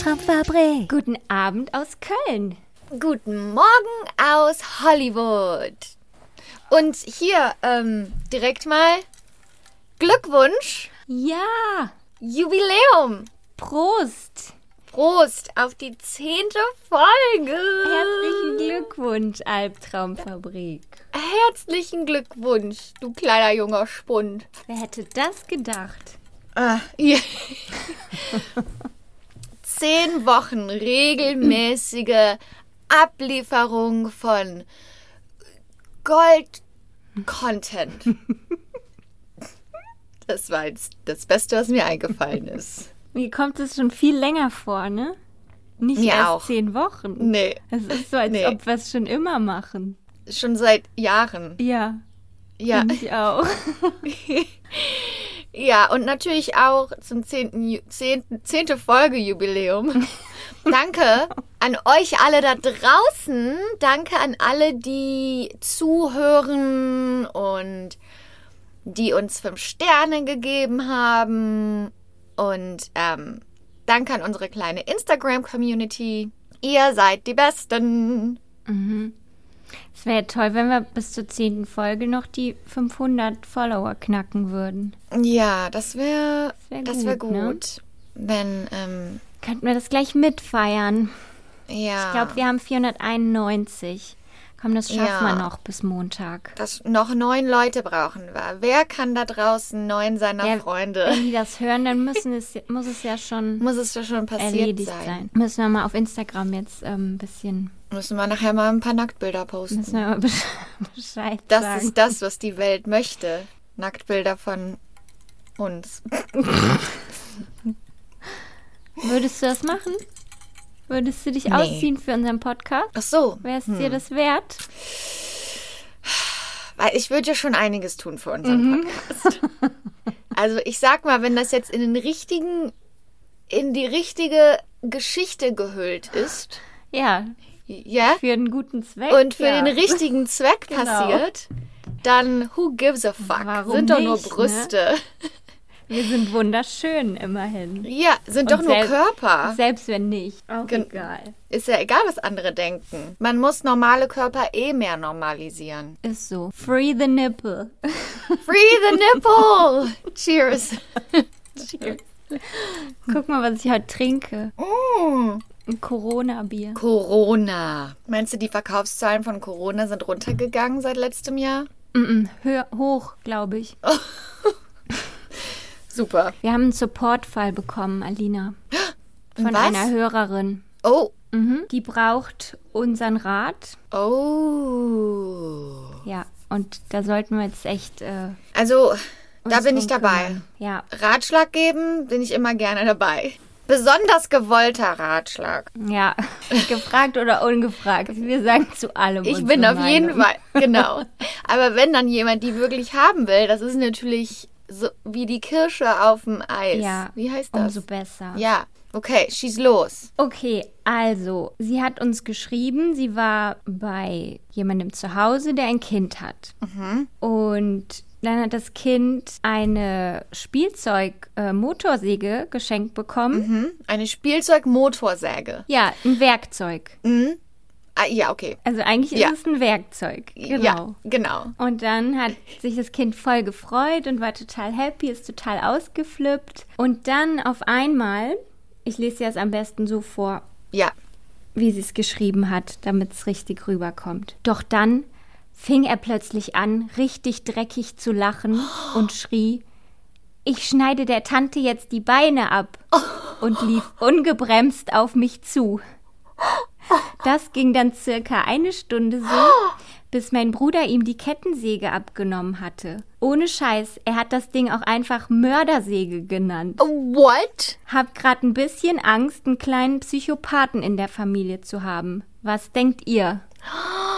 Albtraumfabrik. Guten Abend aus Köln. Guten Morgen aus Hollywood. Und hier ähm, direkt mal Glückwunsch, Ja, Jubiläum. Prost. Prost auf die zehnte Folge. Herzlichen Glückwunsch, Albtraumfabrik. Herzlichen Glückwunsch, du kleiner junger Spund. Wer hätte das gedacht? Ah, ja. Zehn Wochen regelmäßige Ablieferung von Gold-Content. Das war jetzt das Beste, was mir eingefallen ist. Mir kommt es schon viel länger vor, ne? Nicht Mir erst auch. zehn Wochen. Nee, Es ist so, als Nee. ob wir es schon immer machen. schon seit Jahren. Ja, Ja, ich auch. ja und natürlich auch zum zehnten, Ju- zehnten, zehnte Folge-Jubiläum. Danke an euch alle da draußen. Danke an alle, die zuhören und die uns fünf Sterne gegeben haben. Und ähm, danke an unsere kleine Instagram-Community. Ihr seid die Besten. Es wäre toll, wenn wir bis zur zehnten Folge noch die 500 Follower knacken würden. Ja, das wäre wär das wär gut, ne? gut. Wenn, ähm, Könnten wir das gleich mitfeiern? ja. Ich glaube, wir haben 491. Komm, das schaffen Ja. wir noch bis Montag. dass noch neun Leute brauchen wir. Wer kann da draußen neun seiner Ja, Freunde? Wenn die das hören, dann müssen es, muss es ja schon Muss es doch schon passiert erledigt sein. sein. Müssen wir mal auf Instagram jetzt ähm, ein bisschen, Müssen wir nachher mal ein paar Nacktbilder posten. müssen wir mal besch- Bescheid Das sagen. ist das, was die Welt möchte. Nacktbilder von uns. Würdest du das machen? Würdest du dich Nee. ausziehen für unseren Podcast? Ach so. Wäre es dir das wert? Weil ich würde ja schon einiges tun für unseren Podcast. Also ich sag mal, wenn das jetzt in den richtigen, in die richtige Geschichte gehüllt ist, Ja, ja, für einen guten Zweck. und für ja. den richtigen Zweck Genau. passiert, dann who gives a fuck? Warum sind doch nur nicht, ne? Wir sind wunderschön immerhin. Ja, sind doch Und nur sel- Körper. Selbst wenn nicht. Auch Gen- egal. Ist ja egal, was andere denken. Man muss normale Körper eh mehr normalisieren. Ist so. Free the nipple. Free the nipple! Cheers. Cheers. Guck mal, was ich heute trinke. Mm. Ein Corona-Bier. Corona. Meinst du, die Verkaufszahlen von Corona sind runtergegangen seit letztem Jahr? Mm -mm, hör, hoch, glaube ich. Super. Wir haben einen Support-Fall bekommen, Alina. Von Was? einer Hörerin. Oh. Mhm. Die braucht unseren Rat. Oh. Ja, und da sollten wir jetzt echt. Äh, Also, da bin ich dabei. kümmern. Ja, Ratschlag geben bin ich immer gerne dabei. Besonders gewollter Ratschlag. ja. Gefragt oder ungefragt. Wir sagen zu allem. Ich bin auf jeden Meinung. Fall, genau. Aber wenn dann jemand die wirklich haben will, das ist natürlich so wie die Kirsche auf dem Eis. Ja, Wie heißt das? Umso besser. Ja, okay, schieß los. Okay, also, sie hat uns geschrieben, sie war bei jemandem zu Hause, der ein Kind hat. Mhm. Und dann hat das Kind eine Spielzeug-Motorsäge geschenkt bekommen. Hm? Eine Spielzeugmotorsäge. Ja, ein Werkzeug. Ah, ja, okay. Also eigentlich Ja. ist es ein Werkzeug. Genau. Ja, genau. Und dann hat sich das Kind voll gefreut und war total happy, ist total ausgeflippt. Und dann auf einmal, ich lese jetzt am besten so vor, Ja. wie sie es geschrieben hat, damit es richtig rüberkommt. Doch dann fing er plötzlich an, richtig dreckig zu lachen und schrie, ich schneide der Tante jetzt die Beine ab und lief ungebremst auf mich zu. Das ging dann circa eine Stunde so, bis mein Bruder ihm die Kettensäge abgenommen hatte. Ohne Scheiß, er hat das Ding auch einfach Mördersäge genannt. What? Hab grad ein bisschen Angst, einen kleinen Psychopathen in der Familie zu haben. Was denkt ihr?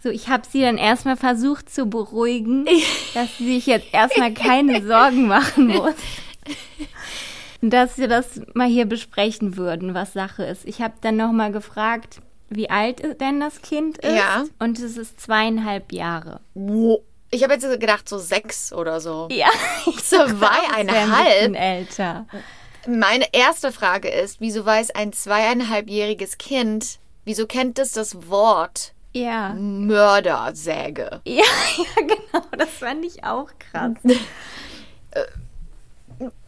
So, ich habe sie dann erstmal versucht zu beruhigen, dass sie sich jetzt erstmal keine Sorgen machen muss. Dass wir das mal hier besprechen würden, was Sache ist. Ich habe dann nochmal gefragt, wie alt denn das Kind ist. Ja. Und es ist zweieinhalb Jahre. Wo? Ich habe jetzt gedacht, so sechs oder so. Ja, Zweieinhalb? bisschen älter. Meine erste Frage ist, wieso weiß ein zweieinhalbjähriges Kind, wieso kennt es das Wort Ja. Mördersäge? Ja, ja, genau. Das fand ich auch krass.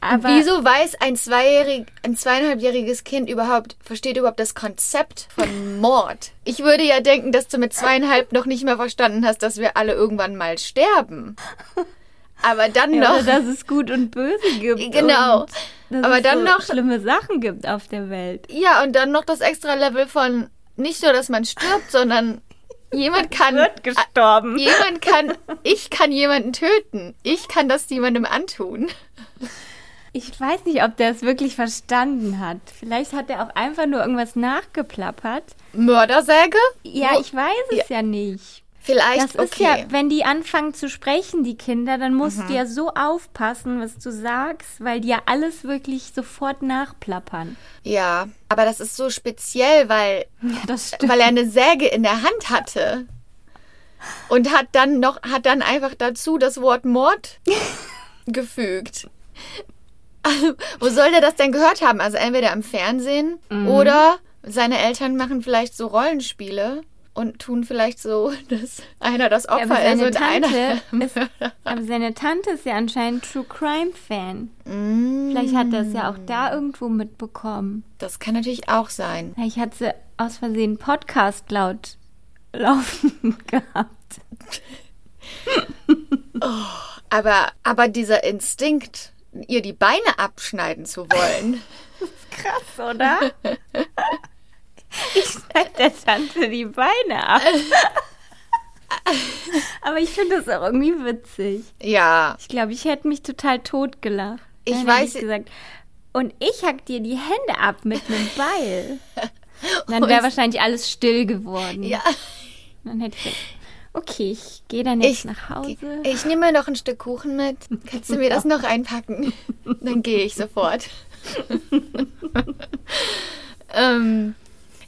Aber Wieso weiß ein, zweijährig, ein zweieinhalbjähriges Kind überhaupt, versteht überhaupt das Konzept von Mord? Ich würde ja denken, dass du mit zweieinhalb noch nicht mehr verstanden hast, dass wir alle irgendwann mal sterben. Aber dann Ja, noch. dass es Gut und Böse gibt. Genau. Aber es dann so noch- schlimme Sachen gibt auf der Welt. Ja, und dann noch das extra Level von nicht nur, dass man stirbt, sondern jemand kann. Wird gestorben. Jemand kann. Ich kann jemanden töten. Ich kann das jemandem antun. Ich weiß nicht, ob der es wirklich verstanden hat. Vielleicht hat er auch einfach nur irgendwas nachgeplappert. Mördersäge? Ja, ich weiß es ja, nicht. Vielleicht, Das ist okay. ja, wenn die anfangen zu sprechen, die Kinder, dann musst du ja so aufpassen, was du sagst, weil die ja alles wirklich sofort nachplappern. Ja, aber das ist so speziell, weil, Ja, stimmt. weil er eine Säge in der Hand hatte. Und hat dann noch, hat dann einfach dazu das Wort Mord gefügt. Also, wo soll der das denn gehört haben? Also entweder im Fernsehen oder seine Eltern machen vielleicht so Rollenspiele und tun vielleicht so, dass einer das Opfer ist seine und einer. Tante ist, aber seine Tante ist ja anscheinend True Crime Fan. Vielleicht hat er es ja auch da irgendwo mitbekommen. Das kann natürlich auch sein. Vielleicht hat sie aus Versehen Podcast laut laufen gehabt. Aber, aber dieser Instinkt, ihr die Beine abschneiden zu wollen. Krass, oder? Ich schneide der Tante die Beine ab. Aber ich finde das auch irgendwie witzig. ja, Ich glaube, ich hätte mich total totgelacht. Ich Dann weiß- ich gesagt, und ich hack dir die Hände ab mit einem Beil. Dann wäre wahrscheinlich alles still geworden. ja. Dann hätte ich gesagt, okay, ich gehe dann jetzt Ich, nach Hause. ich nehme mir noch ein Stück Kuchen mit. Kannst du mir das noch einpacken? Dann gehe ich sofort. ähm,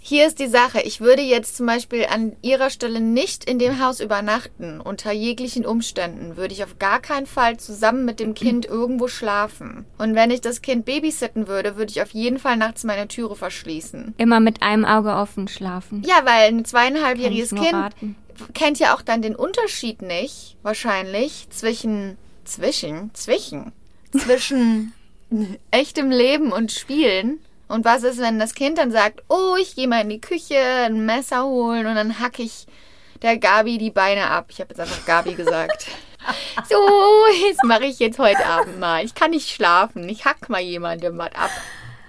hier ist die Sache. Ich würde jetzt zum Beispiel an Ihrer Stelle nicht in dem Haus übernachten. Unter jeglichen Umständen würde ich auf gar keinen Fall zusammen mit dem Kind irgendwo schlafen. Und wenn ich das Kind babysitten würde, würde ich auf jeden Fall nachts meine Türe verschließen. Immer mit einem Auge offen schlafen. Ja, weil ein zweieinhalbjähriges Kind raten. kennt ja auch dann den Unterschied nicht, wahrscheinlich, zwischen, zwischen, zwischen, zwischen echtem Leben und Spielen. Und was ist, wenn das Kind dann sagt, oh, ich gehe mal in die Küche, ein Messer holen und dann hack ich der Gabi die Beine ab. Ich habe jetzt einfach Gabi gesagt. So, das mache ich jetzt heute Abend mal. Ich kann nicht schlafen. Ich hack mal jemandem was ab.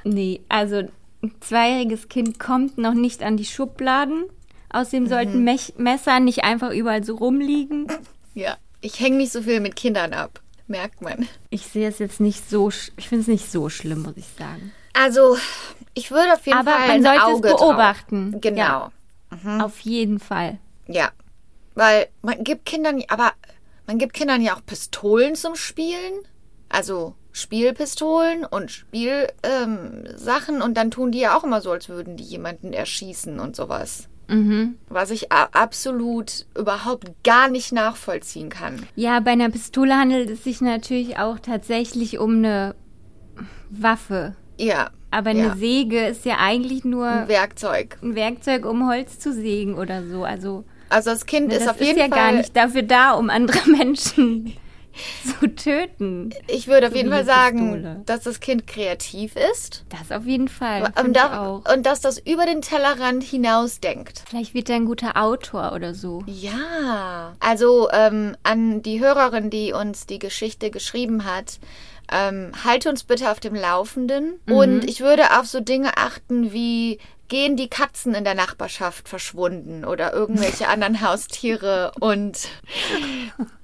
Nee, also ein zweijähriges Kind kommt noch nicht an die Schubladen. Außerdem sollten Mech Messer nicht einfach überall so rumliegen. Ja, ich hänge nicht so viel mit Kindern ab. Merkt man. Ich sehe es jetzt nicht so, ich finde es nicht so schlimm, muss ich sagen. Also, ich würde auf jeden Aber Fall man ein sollte Auge es drauf. beobachten. Genau. Ja, Auf jeden Fall. Ja. Weil man gibt Kindern, aber man gibt Kindern ja auch Pistolen zum Spielen. Also Spielpistolen und Spielsachen ähm, und dann tun die ja auch immer so, als würden die jemanden erschießen und sowas. Mhm. Was ich absolut überhaupt gar nicht nachvollziehen kann. Ja, bei einer Pistole handelt es sich natürlich auch tatsächlich um eine Waffe. Ja. Aber eine Ja. Säge ist ja eigentlich nur Ein Werkzeug. ein Werkzeug, um Holz zu sägen oder so. Also Also das Kind ne, ist das auf jeden ist ja Fall. gar nicht dafür da, um andere Menschen zu töten. Ich würde auf jeden Fall sagen, Pistole. dass das Kind kreativ ist. Das auf jeden Fall. Und, da, auch. und dass das über den Tellerrand hinaus denkt. Vielleicht wird er ein guter Autor oder so. Ja. Also ähm, an die Hörerin, die uns die Geschichte geschrieben hat, ähm, halte uns bitte auf dem Laufenden. Und ich würde auf so Dinge achten wie gehen die Katzen in der Nachbarschaft verschwunden oder irgendwelche anderen Haustiere und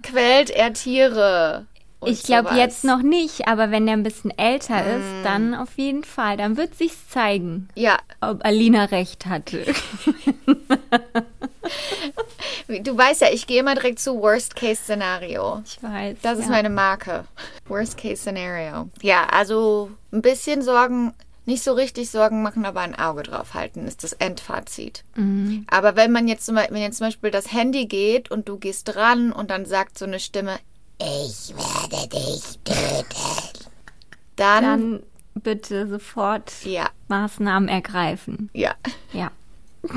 quält er Tiere. Ich glaube jetzt noch nicht, aber wenn er ein bisschen älter ist, dann auf jeden Fall. Dann wird sich's zeigen, Ja, ob Alina recht hatte. du weißt ja, ich gehe immer direkt zu Worst-Case-Szenario. Ich weiß. Das ist ja. meine Marke. Worst case scenario. Ja, also ein bisschen Sorgen, nicht so richtig Sorgen machen, aber ein Auge drauf halten, ist das Endfazit. Mhm. Aber wenn man jetzt zum Beispiel, wenn jetzt zum Beispiel das Handy geht und du gehst dran und dann sagt so eine Stimme, ich werde dich töten. Dann, Dann bitte sofort ja, Maßnahmen ergreifen. ja, Ja.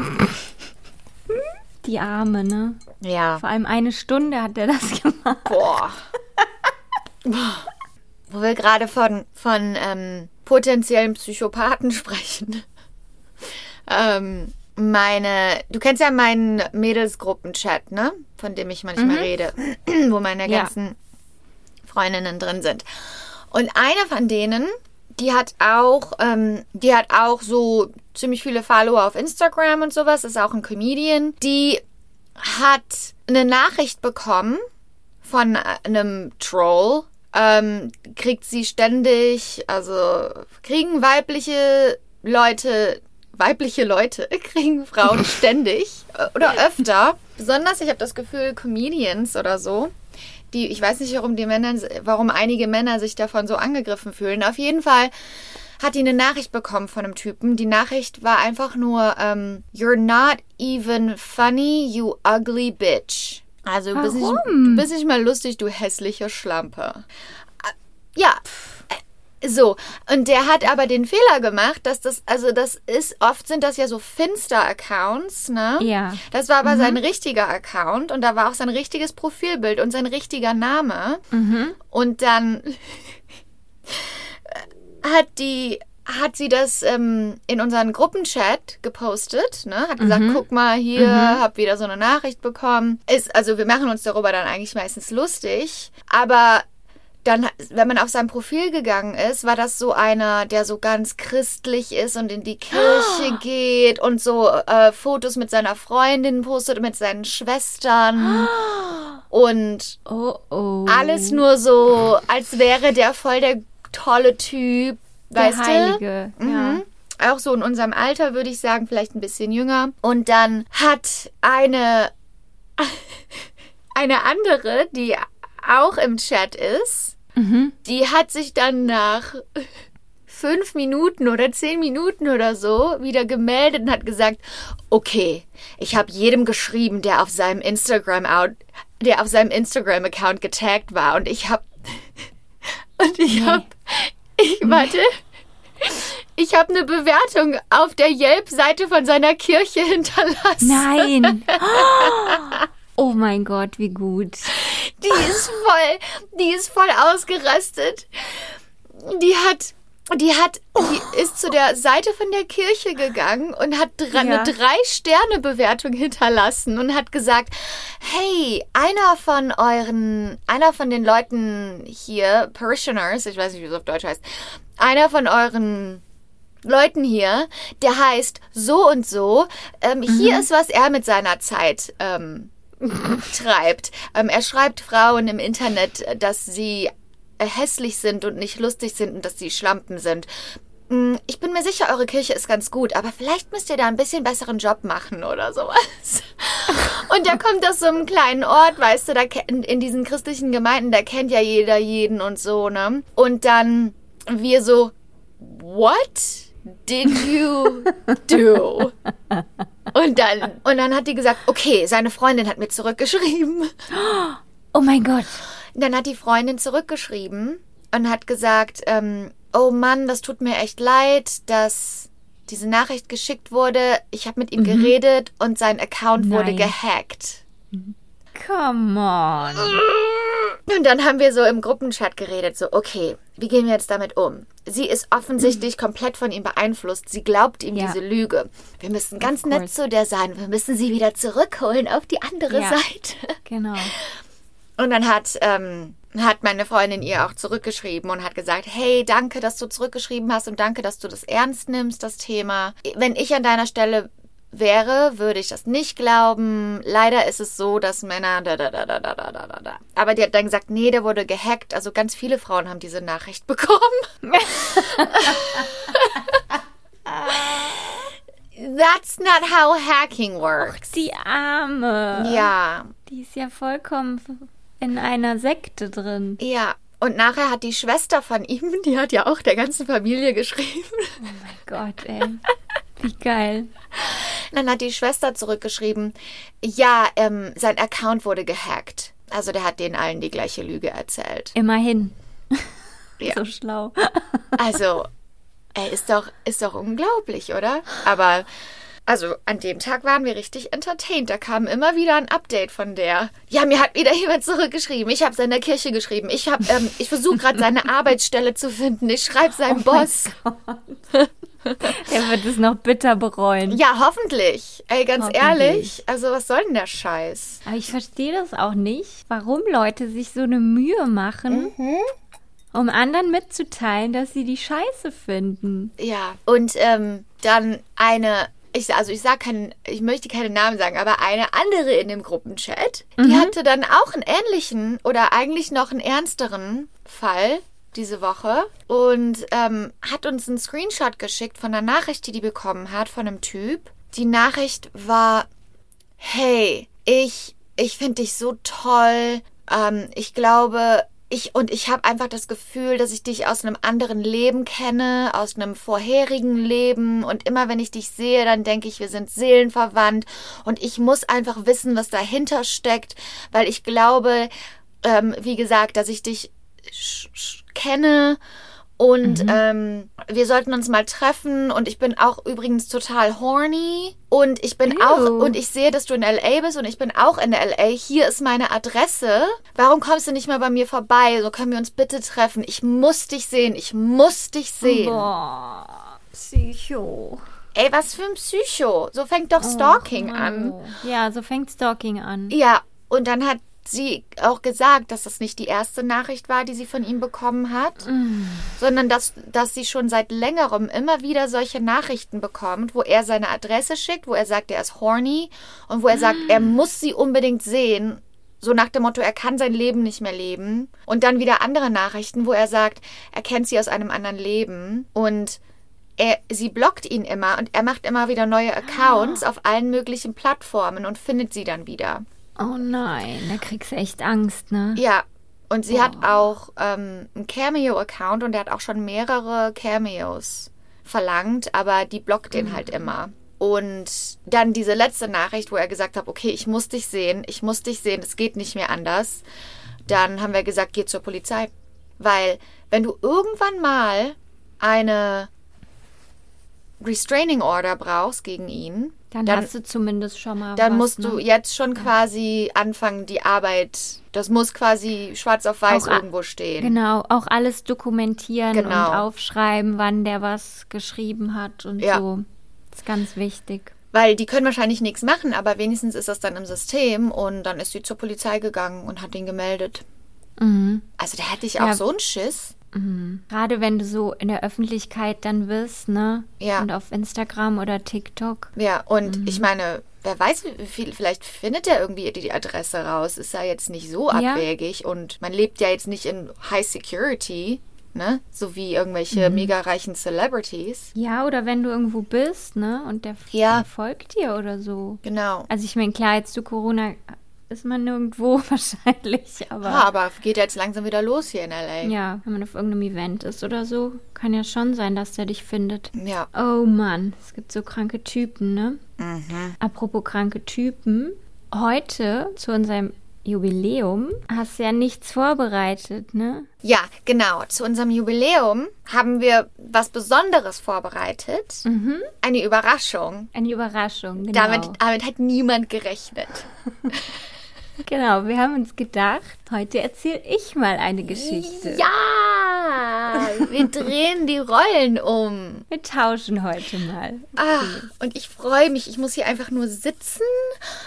Die Arme, ne? ja. Vor allem eine Stunde hat er das gemacht. Boah. Wo wir gerade von, von ähm, potenziellen Psychopathen sprechen. ähm, meine, du kennst ja meinen Mädelsgruppen-Chat, ne? Von dem ich manchmal rede, wo meine Ja. ganzen Freundinnen drin sind. Und eine von denen, die hat auch, ähm, die hat auch so ziemlich viele Follower auf Instagram und sowas, ist auch ein Comedian. Die hat eine Nachricht bekommen von einem Troll. Ähm, kriegt sie ständig, also kriegen weibliche Leute, weibliche Leute, kriegen Frauen ständig äh, oder öfter. Besonders, ich habe das Gefühl, Comedians oder so, die, ich weiß nicht, warum die Männer, warum einige Männer sich davon so angegriffen fühlen. Auf jeden Fall hat die eine Nachricht bekommen von einem Typen. Die Nachricht war einfach nur, ähm, You're not even funny, you ugly bitch. Also du bist, nicht, du bist nicht mal lustig, du hässliche Schlampe. Äh, Ja. äh, So, und der hat aber den Fehler gemacht, dass das, also das ist, oft sind das ja so Finster-Accounts, ne? Ja. Das war aber sein richtiger Account und da war auch sein richtiges Profilbild und sein richtiger Name. Und dann hat die hat sie das ähm, in unseren Gruppenchat gepostet, ne? Hat gesagt, guck mal hier, hab wieder so eine Nachricht bekommen. Ist also wir machen uns darüber dann eigentlich meistens lustig, aber dann, wenn man auf sein Profil gegangen ist, war das so einer, der so ganz christlich ist und in die Kirche geht und so äh, Fotos mit seiner Freundin postet, mit seinen Schwestern und Oh, oh. alles nur so, als wäre der voll der tolle Typ, Der weißt Heilige. du? Mhm. Auch so in unserem Alter würde ich sagen, vielleicht ein bisschen jünger. Und dann hat eine eine andere, die auch im Chat ist, die hat sich dann nach fünf Minuten oder zehn Minuten oder so wieder gemeldet und hat gesagt, okay, ich habe jedem geschrieben, der auf seinem Instagram der auf seinem Instagram Account getaggt war. Und ich habe und ich habe ich warte. Ich habe eine Bewertung auf der Yelp-Seite von seiner Kirche hinterlassen. Nein. Oh mein Gott, wie gut. Die ist voll, die ist voll ausgerastet. Die hat, die hat, die ist zu der Seite von der Kirche gegangen und hat dr Ja. eine Drei-Sterne-Bewertung hinterlassen und hat gesagt, hey, einer von euren, einer von den Leuten hier, Parishioners, ich weiß nicht, wie es auf Deutsch heißt, einer von euren Leuten hier, der heißt so und so. Ähm, Hier ist, was er mit seiner Zeit ähm, treibt. Ähm, er schreibt Frauen im Internet, dass sie hässlich sind und nicht lustig sind und dass sie Schlampen sind. Mm, Ich bin mir sicher, eure Kirche ist ganz gut, aber vielleicht müsst ihr da ein bisschen besseren Job machen oder sowas. Und der kommt aus so einem kleinen Ort, weißt du, da in diesen christlichen Gemeinden, da kennt ja jeder jeden und so, ne? Und dann wir so, what did you do? Und dann, und dann hat die gesagt, okay, seine Freundin hat mir zurückgeschrieben. Oh mein Gott. Dann hat die Freundin zurückgeschrieben und hat gesagt, ähm, oh Mann, das tut mir echt leid, dass diese Nachricht geschickt wurde. Ich habe mit ihm geredet und sein Account wurde Nein. gehackt. Come on. Und dann haben wir so im Gruppenchat geredet, so, okay, wie gehen wir jetzt damit um? Sie ist offensichtlich komplett von ihm beeinflusst. Sie glaubt ihm Ja. diese Lüge. Wir müssen ganz Of nett course. zu der sein. Wir müssen sie wieder zurückholen auf die andere Ja. Seite. Genau. Und dann hat, ähm, hat meine Freundin ihr auch zurückgeschrieben und hat gesagt, hey, danke, dass du zurückgeschrieben hast und danke, dass du das ernst nimmst, das Thema. Wenn ich an deiner Stelle wäre, würde ich das nicht glauben. Leider ist es so, dass Männer da da da da da da da da. Aber die hat dann gesagt, nee, der wurde gehackt. Also ganz viele Frauen haben diese Nachricht bekommen. That's not how hacking works. Die Arme. Ja, Die ist ja vollkommen in einer Sekte drin. ja. Und nachher hat die Schwester von ihm, die hat ja auch der ganzen Familie geschrieben. Oh mein Gott, ey. Wie geil. Dann hat die Schwester zurückgeschrieben, ja, ähm, sein Account wurde gehackt. Also der hat denen allen die gleiche Lüge erzählt. Immerhin. Ja. So schlau. Also, er ist doch, ist doch unglaublich, oder? Aber, also an dem Tag waren wir richtig entertained. Da kam immer wieder ein Update von der. Ja, mir hat wieder jemand zurückgeschrieben. Ich habe seiner Kirche geschrieben. Ich habe, ähm, ich versuche gerade seine Arbeitsstelle zu finden. Ich schreibe seinem Boss. Er wird es noch bitter bereuen. Ja, hoffentlich. Ey, ganz Hoffentlich. ehrlich. Also, was soll denn der Scheiß? Aber ich verstehe das auch nicht, warum Leute sich so eine Mühe machen, um anderen mitzuteilen, dass sie die Scheiße finden. Ja. Und ähm, dann eine, ich, also ich sag keinen, ich möchte keine Namen sagen, aber eine andere in dem Gruppenchat, die hatte dann auch einen ähnlichen oder eigentlich noch einen ernsteren Fall diese Woche und ähm, hat uns einen Screenshot geschickt von einer Nachricht, die die bekommen hat von einem Typ. Die Nachricht war, hey, ich, ich finde dich so toll. Ähm, ich glaube, ich und ich habe einfach das Gefühl, dass ich dich aus einem anderen Leben kenne, aus einem vorherigen Leben. Und immer wenn ich dich sehe, dann denke ich, wir sind seelenverwandt. Und ich muss einfach wissen, was dahinter steckt, weil ich glaube, ähm, wie gesagt, dass ich dich kenne. Und ähm, wir sollten uns mal treffen. Und ich bin auch übrigens total horny. Und ich bin Ew. auch, und ich sehe, dass du in LA bist und ich bin auch in LA. Hier ist meine Adresse. Warum kommst du nicht mal bei mir vorbei? So können wir uns bitte treffen. Ich muss dich sehen. Ich muss dich sehen. Boah, Psycho. Ey, was für ein Psycho. So fängt doch Stalking Oh, an. Ja, so fängt Stalking an. Ja, und dann hat sie auch gesagt, dass das nicht die erste Nachricht war, die sie von ihm bekommen hat, sondern dass, dass sie schon seit längerem immer wieder solche Nachrichten bekommt, wo er seine Adresse schickt, wo er sagt, er ist horny und wo er sagt, er muss sie unbedingt sehen. So nach dem Motto, er kann sein Leben nicht mehr leben. Und dann wieder andere Nachrichten, wo er sagt, er kennt sie aus einem anderen Leben. Und er, sie blockt ihn immer und er macht immer wieder neue Accounts auf allen möglichen Plattformen und findet sie dann wieder. Oh nein, da kriegst du echt Angst, ne? Ja, und sie hat auch ähm, einen Cameo-Account und er hat auch schon mehrere Cameos verlangt, aber die blockt ihn halt immer. Und dann diese letzte Nachricht, wo er gesagt hat, okay, ich muss dich sehen, ich muss dich sehen, es geht nicht mehr anders. Dann haben wir gesagt, geh zur Polizei. Weil wenn du irgendwann mal eine Restraining Order brauchst gegen ihn, Dann, dann, hast du zumindest schon mal dann was, musst ne? du jetzt schon quasi anfangen, die Arbeit, das muss quasi schwarz auf weiß Auch irgendwo stehen. Genau, auch alles dokumentieren Genau. und aufschreiben, wann der was geschrieben hat und Ja. so. Das ist ganz wichtig. Weil die können wahrscheinlich nichts machen, aber wenigstens ist das dann im System und dann ist sie zur Polizei gegangen und hat ihn gemeldet. Mhm. Also da hätte ich auch Ja. so einen Schiss. Gerade wenn du so in der Öffentlichkeit dann bist, ne? Ja. Und auf Instagram oder TikTok. Ja, und Mhm. ich meine, wer weiß, wie viel, vielleicht findet er irgendwie die Adresse raus. Ist ja jetzt nicht so Ja. abwegig und man lebt ja jetzt nicht in High Security, ne? So wie irgendwelche Mhm. mega reichen Celebrities. Ja, oder wenn du irgendwo bist, ne? Und der, Ja. der folgt dir oder so. Genau. Also ich meine, klar, jetzt zu Corona ist man nirgendwo wahrscheinlich, aber Ja, aber geht jetzt langsam wieder los hier in LA. ja, wenn man auf irgendeinem Event ist oder so, kann ja schon sein, dass der dich findet. Ja. Oh Mann, es gibt so kranke Typen, ne? Mhm. Apropos kranke Typen, heute zu unserem Jubiläum hast du ja nichts vorbereitet, ne? Ja, genau. Zu unserem Jubiläum haben wir was Besonderes vorbereitet. Eine Überraschung. Eine Überraschung, genau. Damit, damit hat niemand gerechnet. Genau, wir haben uns gedacht, heute erzähle ich mal eine Geschichte. Ja, wir drehen die Rollen um. Wir tauschen heute mal. Ah, und ich freue mich. Ich muss hier einfach nur sitzen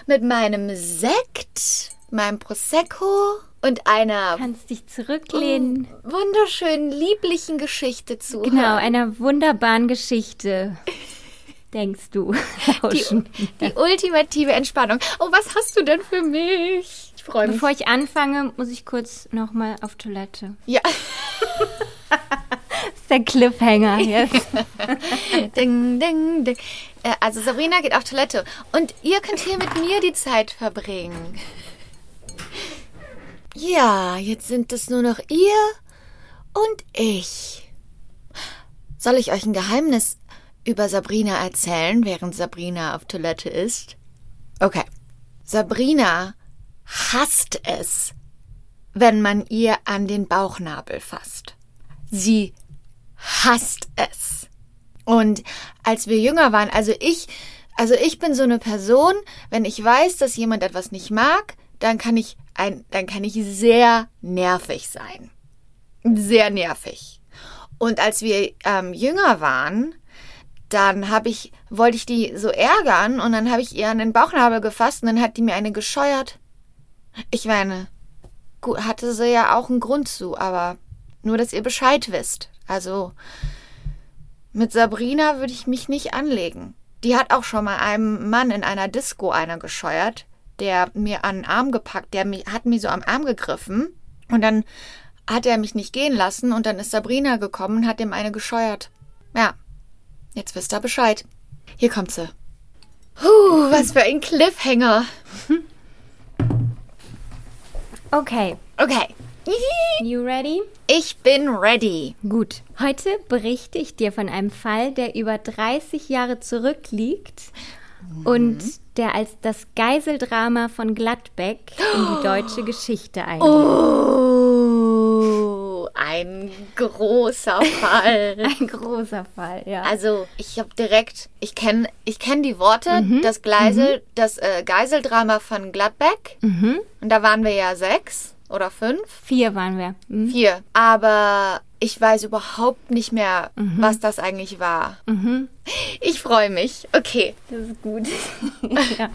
mit meinem Sekt, meinem Prosecco und einer Kannst dich zurücklehnen. wunderschönen, lieblichen Geschichte zuhören. Genau, einer wunderbaren Geschichte. Denkst du? Die, Lauschen. die ultimative Entspannung. Oh, was hast du denn für mich? Ich freue mich. Bevor ich anfange, muss ich kurz nochmal auf Toilette. Ja. Das ist der Cliffhanger jetzt. ding, ding, ding. Äh, Also Sabrina geht auf Toilette und ihr könnt hier mit mir die Zeit verbringen. Ja, jetzt sind es nur noch ihr und ich. Soll ich euch ein Geheimnis über Sabrina erzählen, während Sabrina auf Toilette ist? Okay. Sabrina hasst es, wenn man ihr an den Bauchnabel fasst. Sie hasst es. Und als wir jünger waren, also ich, also ich bin so eine Person, wenn ich weiß, dass jemand etwas nicht mag, dann kann ich ein, dann kann ich sehr nervig sein. Sehr nervig. Und als wir ähm, jünger waren, dann habe ich, wollte ich die so ärgern und dann habe ich ihr an den Bauchnabel gefasst und dann hat die mir eine gescheuert. Ich meine, gut, hatte sie ja auch einen Grund zu, aber nur, dass ihr Bescheid wisst. Also, mit Sabrina würde ich mich nicht anlegen. Die hat auch schon mal einem Mann in einer Disco einer gescheuert, der mir an den Arm gepackt, der hat mich so am Arm gegriffen und dann hat er mich nicht gehen lassen und dann ist Sabrina gekommen und hat dem eine gescheuert. Ja, jetzt wisst ihr Bescheid. Hier kommt sie. Puh, was für ein Cliffhanger. Okay, Okay, you ready? ich bin ready. Gut. Heute berichte ich dir von einem Fall, der über 30 Jahre zurückliegt und der als das Geiseldrama von Gladbeck in die deutsche Geschichte eingeht. Oh, ein großer Fall. Ein großer Fall, ja. Also, ich habe direkt, ich kenne ich kenn die Worte, das Gleisel, das äh, Geiseldrama von Gladbeck. Und da waren wir ja sechs oder fünf, Vier waren wir. Hm? vier. Aber ich weiß überhaupt nicht mehr, was das eigentlich war. Ich freue mich. Okay. Das ist gut. ja.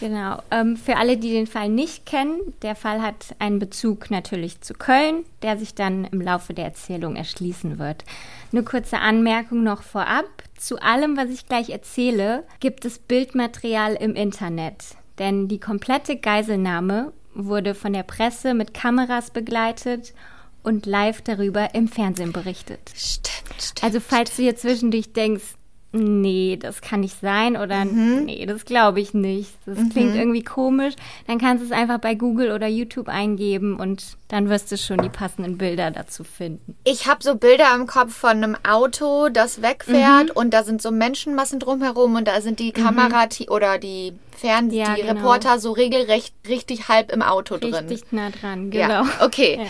Genau. Ähm, für alle, die den Fall nicht kennen, der Fall hat einen Bezug natürlich zu Köln, der sich dann im Laufe der Erzählung erschließen wird. Eine kurze Anmerkung noch vorab. Zu allem, was ich gleich erzähle, gibt es Bildmaterial im Internet. Denn die komplette Geiselnahme wurde von der Presse mit Kameras begleitet und live darüber im Fernsehen berichtet. Stimmt, stimmt. Also falls du hier zwischendurch denkst, nee, das kann nicht sein oder nee, das glaube ich nicht, das klingt irgendwie komisch, dann kannst du es einfach bei Google oder YouTube eingeben und dann wirst du schon die passenden Bilder dazu finden. Ich habe so Bilder im Kopf von einem Auto, das wegfährt und da sind so Menschenmassen drumherum und da sind die Kamera oder die Fern Ja, die genau. Reporter so regelrecht richtig halb im Auto drin. Richtig nah dran, genau. Ja, okay.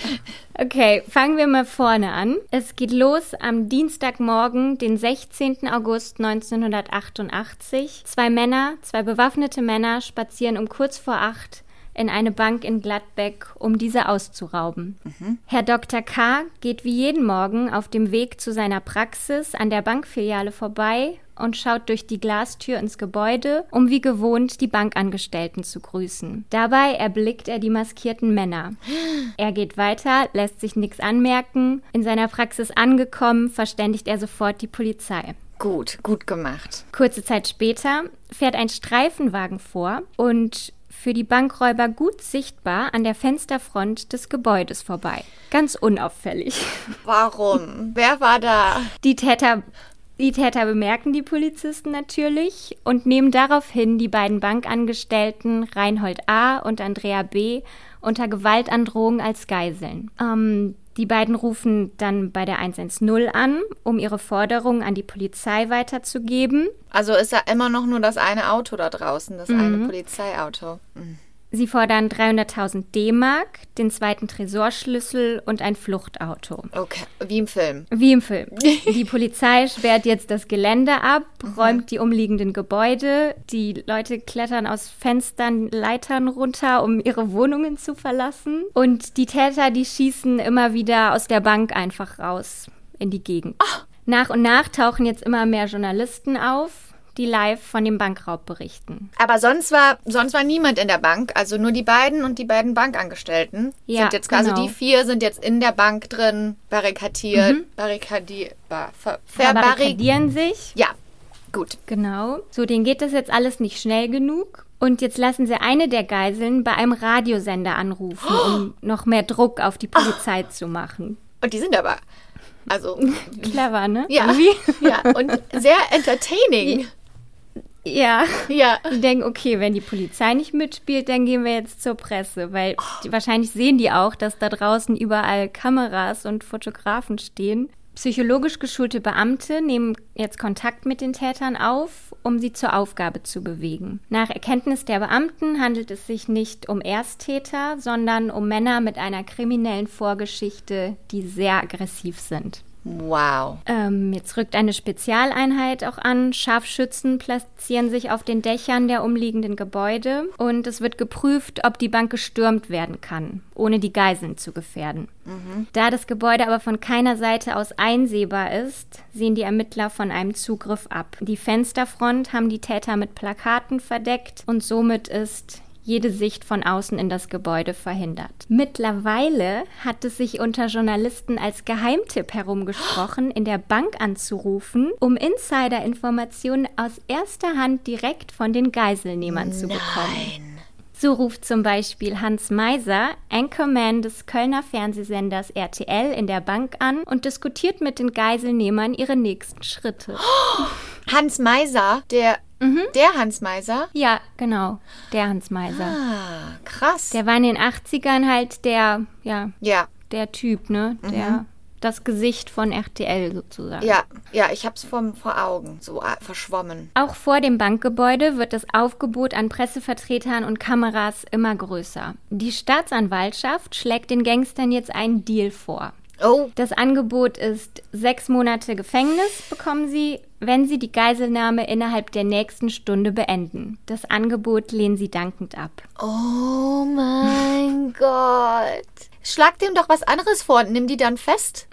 Okay, fangen wir mal vorne an. Es geht los am Dienstagmorgen, den 16. August 1988. Zwei Männer, zwei bewaffnete Männer spazieren um kurz vor acht in eine Bank in Gladbeck, um diese auszurauben. Herr Dr. K. geht wie jeden Morgen auf dem Weg zu seiner Praxis an der Bankfiliale vorbei und schaut durch die Glastür ins Gebäude, um wie gewohnt die Bankangestellten zu grüßen. Dabei erblickt er die maskierten Männer. Er geht weiter, lässt sich nichts anmerken. In seiner Praxis angekommen, verständigt er sofort die Polizei. Gut, gut gemacht. Kurze Zeit später fährt ein Streifenwagen vor und für die Bankräuber gut sichtbar an der Fensterfront des Gebäudes vorbei. Ganz unauffällig. Warum? Wer war da? Die Täter, die Täter bemerken die Polizisten natürlich und nehmen daraufhin die beiden Bankangestellten Reinhold A. und Andrea B. unter Gewaltandrohung als Geiseln. Ähm, die beiden rufen dann bei der 110 an, um ihre Forderungen an die Polizei weiterzugeben. Also ist da immer noch nur das eine Auto da draußen, das eine Polizeiauto. Mhm. Sie fordern 300.000 D-Mark, den zweiten Tresorschlüssel und ein Fluchtauto. Okay, wie im Film. Wie im Film. Die Polizei sperrt jetzt das Gelände ab, räumt die umliegenden Gebäude. Die Leute klettern aus Fenstern, Leitern runter, um ihre Wohnungen zu verlassen. Und die Täter, die schießen immer wieder aus der Bank einfach raus in die Gegend. Nach und nach tauchen jetzt immer mehr Journalisten auf. Die live von dem Bankraub berichten. Aber sonst war, sonst war niemand in der Bank, also nur die beiden und die beiden Bankangestellten. Ja, sind jetzt, also genau. die vier sind jetzt in der Bank drin, barrikadiert, barrikadiert, bar, ver, verbarrik Verbarrikadieren sich. Ja, gut. Genau. So, denen geht das jetzt alles nicht schnell genug. Und jetzt lassen sie eine der Geiseln bei einem Radiosender anrufen, um noch mehr Druck auf die Polizei zu machen. Und die sind aber, also, Clever, ne? ja, Irgendwie. ja, und sehr entertaining. Ja. Ja. Die denken, okay, wenn die Polizei nicht mitspielt, dann gehen wir jetzt zur Presse, weil die, wahrscheinlich sehen die auch, dass da draußen überall Kameras und Fotografen stehen. Psychologisch geschulte Beamte nehmen jetzt Kontakt mit den Tätern auf, um sie zur Aufgabe zu bewegen. Nach Erkenntnis der Beamten handelt es sich nicht um Ersttäter, sondern um Männer mit einer kriminellen Vorgeschichte, die sehr aggressiv sind. Wow. Ähm, jetzt rückt eine Spezialeinheit auch an. Scharfschützen platzieren sich auf den Dächern der umliegenden Gebäude und es wird geprüft, ob die Bank gestürmt werden kann, ohne die Geiseln zu gefährden. Da das Gebäude aber von keiner Seite aus einsehbar ist, sehen die Ermittler von einem Zugriff ab. Die Fensterfront haben die Täter mit Plakaten verdeckt und somit ist jede Sicht von außen in das Gebäude verhindert. Mittlerweile hat es sich unter Journalisten als Geheimtipp herumgesprochen, in der Bank anzurufen, um Insider-Informationen aus erster Hand direkt von den Geiselnehmern zu bekommen. So ruft zum Beispiel Hans Meiser, Anchorman des Kölner Fernsehsenders RTL, in der Bank an und diskutiert mit den Geiselnehmern ihre nächsten Schritte. Hans Meiser, der, der Hans Meiser. Ja, genau, der Hans Meiser. Ah, krass. Der war in den 80ern halt der, ja, ja, der Typ, ne? Der, das Gesicht von RTL sozusagen. ja, ja, ich hab's vor, vor Augen, so ah, verschwommen. Auch vor dem Bankgebäude wird das Aufgebot an Pressevertretern und Kameras immer größer. Die Staatsanwaltschaft schlägt den Gangstern jetzt einen Deal vor. Oh, Das Angebot ist sechs Monate Gefängnis bekommen sie, wenn sie die Geiselnahme innerhalb der nächsten Stunde beenden. Das Angebot lehnen sie dankend ab. oh mein Gott. Schlag dem doch was anderes vor und nimm die dann fest.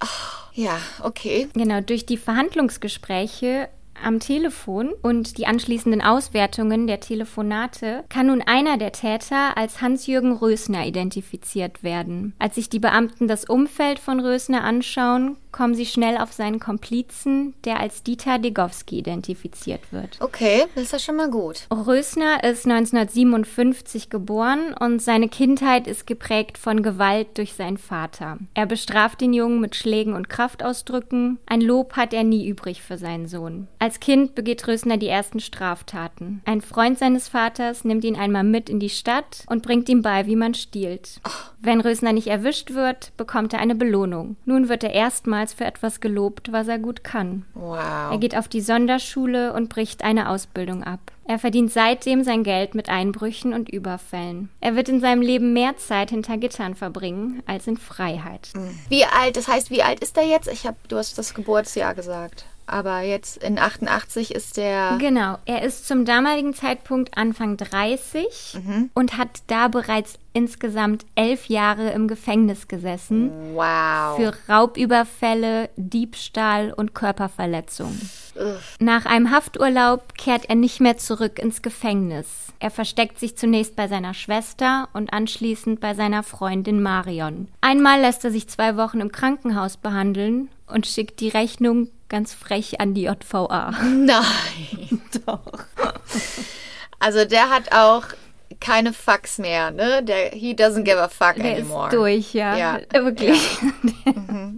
Ach, ja, okay. Genau, durch die Verhandlungsgespräche am Telefon und die anschließenden Auswertungen der Telefonate kann nun einer der Täter als Hans-Jürgen Rösner identifiziert werden. Als sich die Beamten das Umfeld von Rösner anschauen, kommen sie schnell auf seinen Komplizen, der als Dieter Degowski identifiziert wird. Okay, das ist ja schon mal gut. Rösner ist 1957 geboren und seine Kindheit ist geprägt von Gewalt durch seinen Vater. Er bestraft den Jungen mit Schlägen und Kraftausdrücken. Ein Lob hat er nie übrig für seinen Sohn. Als Kind begeht Rösner die ersten Straftaten. Ein Freund seines Vaters nimmt ihn einmal mit in die Stadt und bringt ihm bei, wie man stiehlt. Wenn Rösner nicht erwischt wird, bekommt er eine Belohnung. Nun wird er erstmals für etwas gelobt, was er gut kann. Er Wow. geht auf die Sonderschule und bricht eine Ausbildung ab. Er verdient seitdem sein Geld mit Einbrüchen und Überfällen. Er wird in seinem Leben mehr Zeit hinter Gittern verbringen als in Freiheit. Wie alt, das heißt, wie alt ist er jetzt? Ich hab, du hast das Geburtsjahr gesagt. Aber jetzt in 88 ist der. Genau, er ist zum damaligen Zeitpunkt Anfang 30 und hat da bereits insgesamt elf Jahre im Gefängnis gesessen Wow. für Raubüberfälle, Diebstahl und Körperverletzung. Nach einem Hafturlaub kehrt er nicht mehr zurück ins Gefängnis. Er versteckt sich zunächst bei seiner Schwester und anschließend bei seiner Freundin Marion. Einmal lässt er sich zwei Wochen im Krankenhaus behandeln und schickt die Rechnung ganz frech an die JVA. Nein. Doch. Also der hat auch keine Fucks mehr, ne? Der he doesn't give a fuck Der anymore. ist durch, ja. Ja. Wirklich.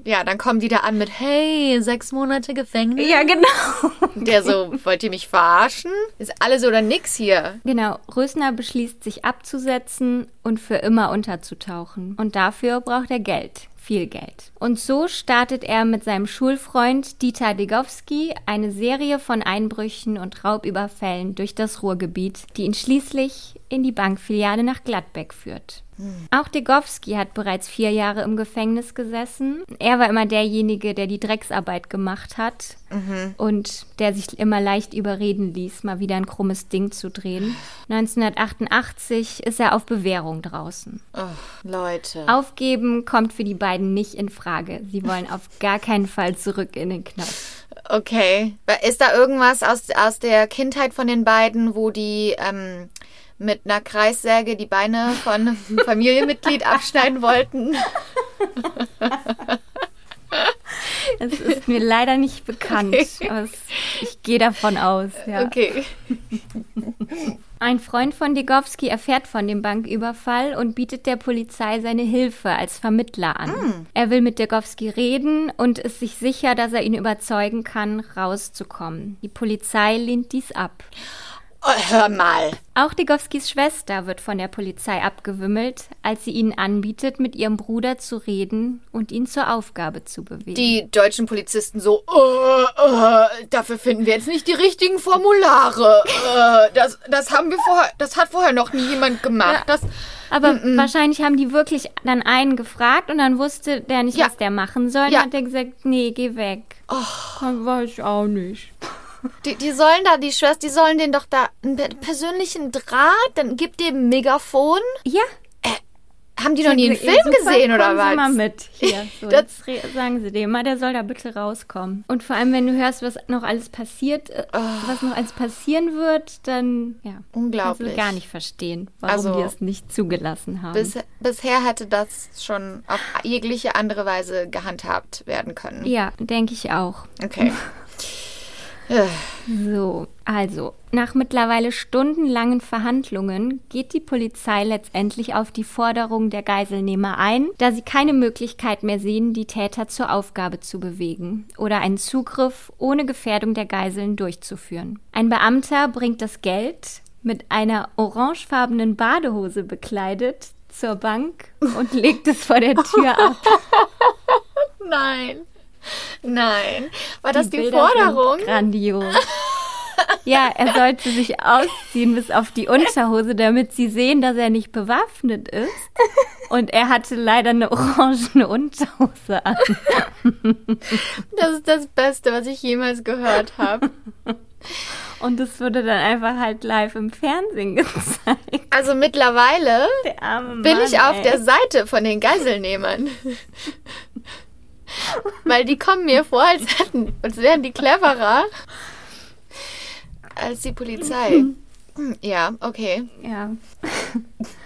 Ja, dann kommen die da an mit Hey, sechs Monate Gefängnis. Ja, genau. Der so, wollt ihr mich verarschen? Ist alles oder nix hier. Genau, Rösner beschließt, sich abzusetzen und für immer unterzutauchen. Und dafür braucht er Geld. Viel Geld. Und so startet er mit seinem Schulfreund Dieter Degowski eine Serie von Einbrüchen und Raubüberfällen durch das Ruhrgebiet, die ihn schließlich in die Bankfiliale nach Gladbeck führt. Auch Degowski hat bereits vier Jahre im Gefängnis gesessen. Er war immer derjenige, der die Drecksarbeit gemacht hat und der sich immer leicht überreden ließ, mal wieder ein krummes Ding zu drehen. 1988 ist er auf Bewährung draußen. Oh, Leute. Aufgeben kommt für die beiden nicht in Frage. Sie wollen auf gar keinen Fall zurück in den Knast. Okay. Ist da irgendwas aus, aus der Kindheit von den beiden, wo die ähm, mit einer Kreissäge die Beine von einem Familienmitglied abschneiden wollten? Es ist mir leider nicht bekannt. Okay. ich gehe davon aus. Ja. Okay. Ein Freund von Degowski erfährt von dem Banküberfall und bietet der Polizei seine Hilfe als Vermittler an. Er will mit Degowski reden und ist sich sicher, dass er ihn überzeugen kann, rauszukommen. Die Polizei lehnt dies ab. Oh, hör mal. Auch Degowskis Schwester wird von der Polizei abgewimmelt, als sie ihnen anbietet, mit ihrem Bruder zu reden und ihn zur Aufgabe zu bewegen. Die deutschen Polizisten so, äh, äh, dafür finden wir jetzt nicht die richtigen Formulare. Äh, das, das haben wir vorher, das hat vorher noch nie jemand gemacht. Das, Aber wahrscheinlich haben die wirklich dann einen gefragt und dann wusste der nicht, Ja. was der machen soll. Ja. Dann hat er gesagt, nee, geh weg. Kann, weiß ich auch nicht. Die, die sollen da, die Schwester, die sollen den doch da einen per- persönlichen Draht, dann gibt dem ein Megafon. Ja. Haben die noch nie einen Film super, gesehen oder kommen Sie mal was? mit. Hier, so, Das- sagen Sie dem mal, der soll da bitte rauskommen. Und vor allem, wenn du hörst, was noch alles passiert, äh, was noch alles passieren wird, dann ja, kannst Oh. Unglaublich. du gar nicht verstehen, warum Also, die es nicht zugelassen haben. Bis, bisher hätte das schon auf jegliche andere Weise gehandhabt werden können. ja, denke ich auch. Okay. So, also, nach mittlerweile stundenlangen Verhandlungen geht die Polizei letztendlich auf die Forderung der Geiselnehmer ein, da sie keine Möglichkeit mehr sehen, die Täter zur Aufgabe zu bewegen oder einen Zugriff ohne Gefährdung der Geiseln durchzuführen. Ein Beamter bringt das Geld mit einer orangefarbenen Badehose bekleidet zur Bank und legt es vor der Tür ab. nein. Nein. War das die, sind Forderung? Grandios. Ja, er sollte sich ausziehen bis auf die Unterhose, damit sie sehen, dass er nicht bewaffnet ist. Und er hatte leider eine orangene Unterhose an. Das ist das Beste, was ich jemals gehört habe. Und es wurde dann einfach halt live im Fernsehen gezeigt. Also mittlerweile arme bin Mann, ich auf ey. der Seite von den Geiselnehmern. Weil die kommen mir vor, als, hätten, als wären die cleverer als die Polizei. Ja, okay. Ja.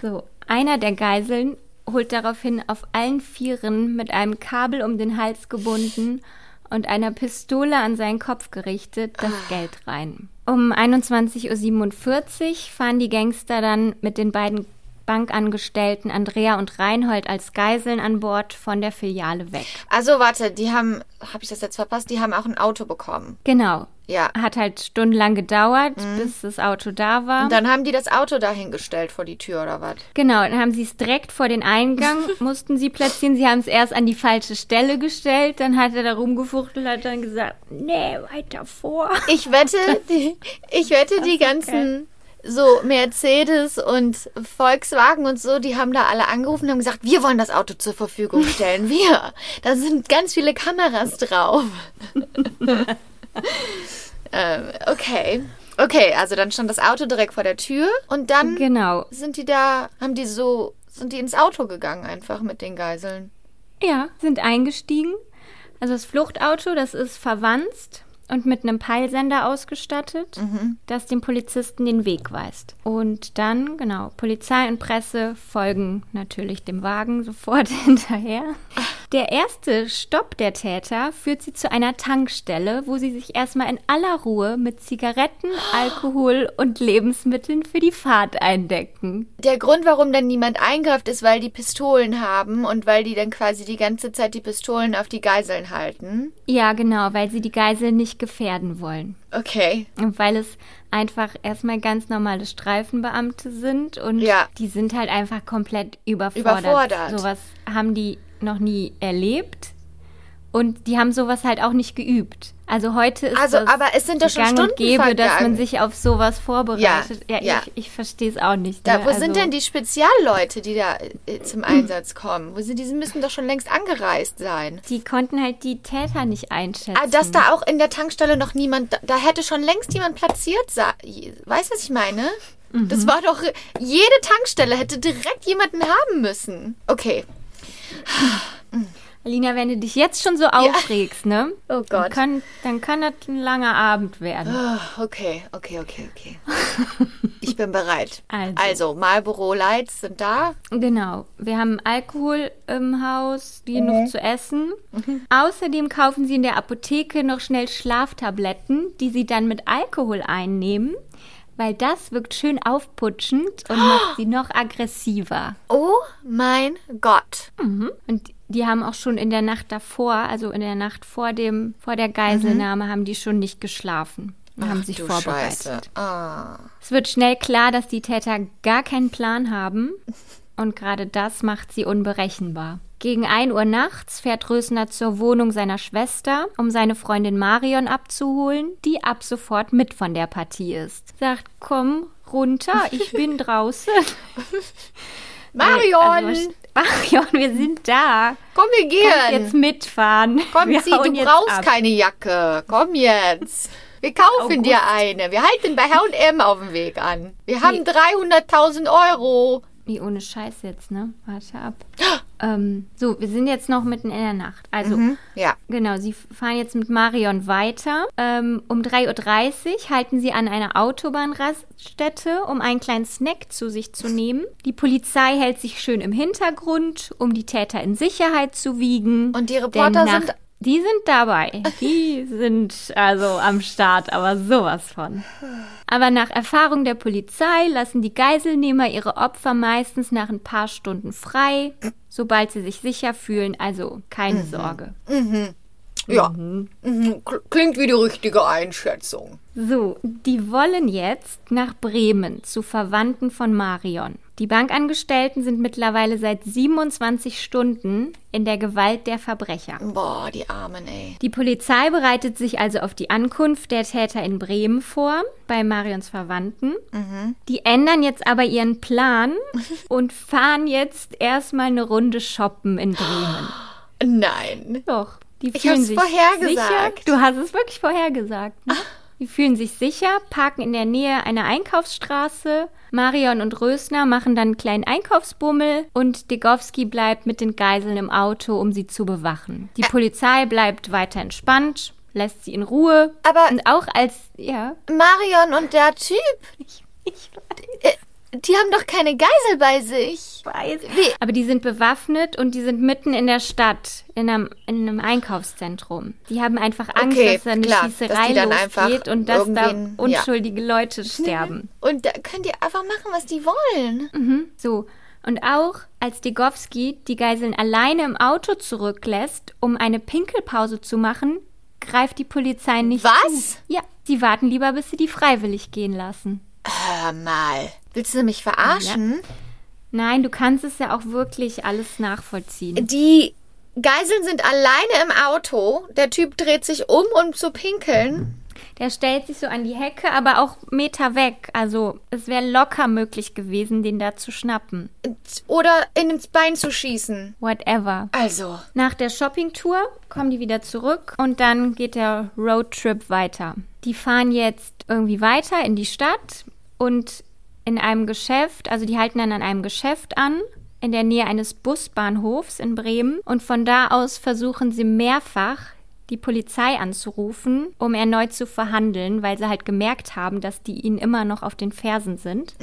So, einer der Geiseln holt daraufhin auf allen Vieren mit einem Kabel um den Hals gebunden und einer Pistole an seinen Kopf gerichtet das Geld rein. Um 21.47 Uhr fahren die Gangster dann mit den beiden Bankangestellten Andrea und Reinhold als Geiseln an Bord von der Filiale weg. Also warte, die haben, habe ich das jetzt verpasst? Die haben auch ein Auto bekommen. Genau. Ja. Hat halt stundenlang gedauert, bis das Auto da war. Und dann haben die das Auto dahingestellt vor die Tür oder was? Genau, dann haben sie es direkt vor den Eingang, mussten sie platzieren. Sie haben es erst an die falsche Stelle gestellt, dann hat er da rumgefuchtelt, hat dann gesagt, nee, weiter vor. Ich wette, die, ich wette, die ganzen so Mercedes und Volkswagen und so, die haben da alle angerufen und haben gesagt, wir wollen das Auto zur Verfügung stellen. Wir. Da sind ganz viele Kameras drauf. ähm, okay. Okay, also dann stand das Auto direkt vor der Tür und dann Genau. sind die da, haben die so, sind die ins Auto gegangen einfach mit den Geiseln. Ja, sind eingestiegen. Also das Fluchtauto, das ist verwanzt und mit einem Peilsender ausgestattet, das dem Polizisten den Weg weist. Und dann, genau, Polizei und Presse folgen natürlich dem Wagen sofort hinterher. Der erste Stopp der Täter führt sie zu einer Tankstelle, wo sie sich erstmal in aller Ruhe mit Zigaretten, Alkohol und Lebensmitteln für die Fahrt eindecken. Der Grund, warum dann niemand eingreift, ist, weil die Pistolen haben und weil die dann quasi die ganze Zeit die Pistolen auf die Geiseln halten. Ja, genau, weil sie die Geiseln nicht gefährden wollen. Okay. Und weil es einfach erstmal ganz normale Streifenbeamte sind und Ja. die sind halt einfach komplett überfordert. Überfordert. Sowas haben die noch nie erlebt und die haben sowas halt auch nicht geübt. Also heute ist Also, das aber es sind doch schon gang und Stunden gäbe, dass man sich auf sowas vorbereitet. Ja, ja. ich, ich verstehe es auch nicht. Da, ne? wo also, sind denn die Spezialleute, die da äh, zum Einsatz kommen? Wo sind die? Die müssen doch schon längst angereist sein. Die konnten halt die Täter nicht einschätzen. Ah, dass da auch in der Tankstelle noch niemand, da, da hätte schon längst jemand platziert sein. Weißt du, was ich meine? Mhm. Das war doch, jede Tankstelle hätte direkt jemanden haben müssen. Okay. Alina, wenn du dich jetzt schon so aufregst, ne? Oh Dann Gott. kann, dann kann das ein langer Abend werden. Ah, Okay, okay, okay, okay. Ich bin bereit. Also. Also, Marlboro Lights sind da. Genau. Wir haben Alkohol im Haus, genug zu essen. Außerdem kaufen sie in der Apotheke noch schnell Schlaftabletten, die sie dann mit Alkohol einnehmen, weil das wirkt schön aufputschend und macht sie noch aggressiver. Oh mein Gott. Mhm. Und die haben auch schon in der Nacht davor, also in der Nacht vor dem, vor der Geiselnahme, haben die schon nicht geschlafen und haben sich vorbereitet. Ah. Es wird schnell klar, dass die Täter gar keinen Plan haben und gerade das macht sie unberechenbar. Gegen 1 Uhr nachts fährt Rösner zur Wohnung seiner Schwester, um seine Freundin Marion abzuholen, die ab sofort mit von der Partie ist. Sagt, komm runter, ich bin draußen. Marion, Also, Marion, wir sind da. komm, wir Komm gehen. jetzt mitfahren. Komm, wir hauen du brauchst ab. keine Jacke. Komm jetzt. Wir kaufen August. dir eine. Wir halten bei H&M auf dem Weg an. Wir haben Nee. 300.000 Euro. Wie ohne Scheiß jetzt, ne? Warte ab. ähm, so, wir sind jetzt noch mitten in der Nacht. Also, Ja. genau, sie fahren jetzt mit Marion weiter. Ähm, um 3.30 Uhr halten sie an einer Autobahnraststätte, um einen kleinen Snack zu sich zu nehmen. Die Polizei hält sich schön im Hintergrund, um die Täter in Sicherheit zu wiegen. Und die Reporter sind- Die sind dabei. Die sind also am Start, aber sowas von. Aber nach Erfahrung der Polizei lassen die Geiselnehmer ihre Opfer meistens nach ein paar Stunden frei, sobald sie sich sicher fühlen. Also keine Sorge. Ja. Mhm. Kl- Klingt wie die richtige Einschätzung. So, die wollen jetzt nach Bremen zu Verwandten von Marion. Die Bankangestellten sind mittlerweile seit 27 Stunden in der Gewalt der Verbrecher. Boah, die Armen, ey. Die Polizei bereitet sich also auf die Ankunft der Täter in Bremen vor, bei Marions Verwandten. Die ändern jetzt aber ihren Plan und fahren jetzt erstmal eine Runde shoppen in Bremen. Nein. Doch, die Ich hab's sich vorhergesagt. sicher. Du hast es wirklich vorhergesagt. Ne? Die fühlen sich sicher, parken in der Nähe einer Einkaufsstraße. Marion und Rösner machen dann einen kleinen Einkaufsbummel und Degowski bleibt mit den Geiseln im Auto, um sie zu bewachen. Die Polizei bleibt weiter entspannt, lässt sie in Ruhe. Aber- und auch als ja, Marion und der Typ, ich, ich äh, die haben doch keine Geisel bei sich. weiß. Wie? Aber die sind bewaffnet und die sind mitten in der Stadt, in einem, in einem Einkaufszentrum. Die haben einfach Angst, Okay, dass da eine klar, dass Schießerei die losgeht und dass da irgendwen- ja. unschuldige Leute sterben. Und da könnt ihr einfach machen, was die wollen. Mhm. So. Und auch als Degowski die Geiseln alleine im Auto zurücklässt, um eine Pinkelpause zu machen, greift die Polizei nicht Was? zu. Ja, sie warten lieber, bis sie die freiwillig gehen lassen. Hör mal. Willst du mich verarschen? Nein, du kannst es ja auch wirklich alles nachvollziehen. Die Geiseln sind alleine im Auto. Der Typ dreht sich um, um zu pinkeln. Der stellt sich so an die Hecke, aber auch Meter weg. Also es wäre locker möglich gewesen, den da zu schnappen. Oder ins Bein zu schießen. Whatever. Also. Nach der Shoppingtour kommen die wieder zurück und dann geht der Roadtrip weiter. Die fahren jetzt irgendwie weiter in die Stadt und in einem Geschäft, also die halten dann an einem Geschäft an, in der Nähe eines Busbahnhofs in Bremen und von da aus versuchen sie mehrfach die Polizei anzurufen, um erneut zu verhandeln, weil sie halt gemerkt haben, dass die ihnen immer noch auf den Fersen sind.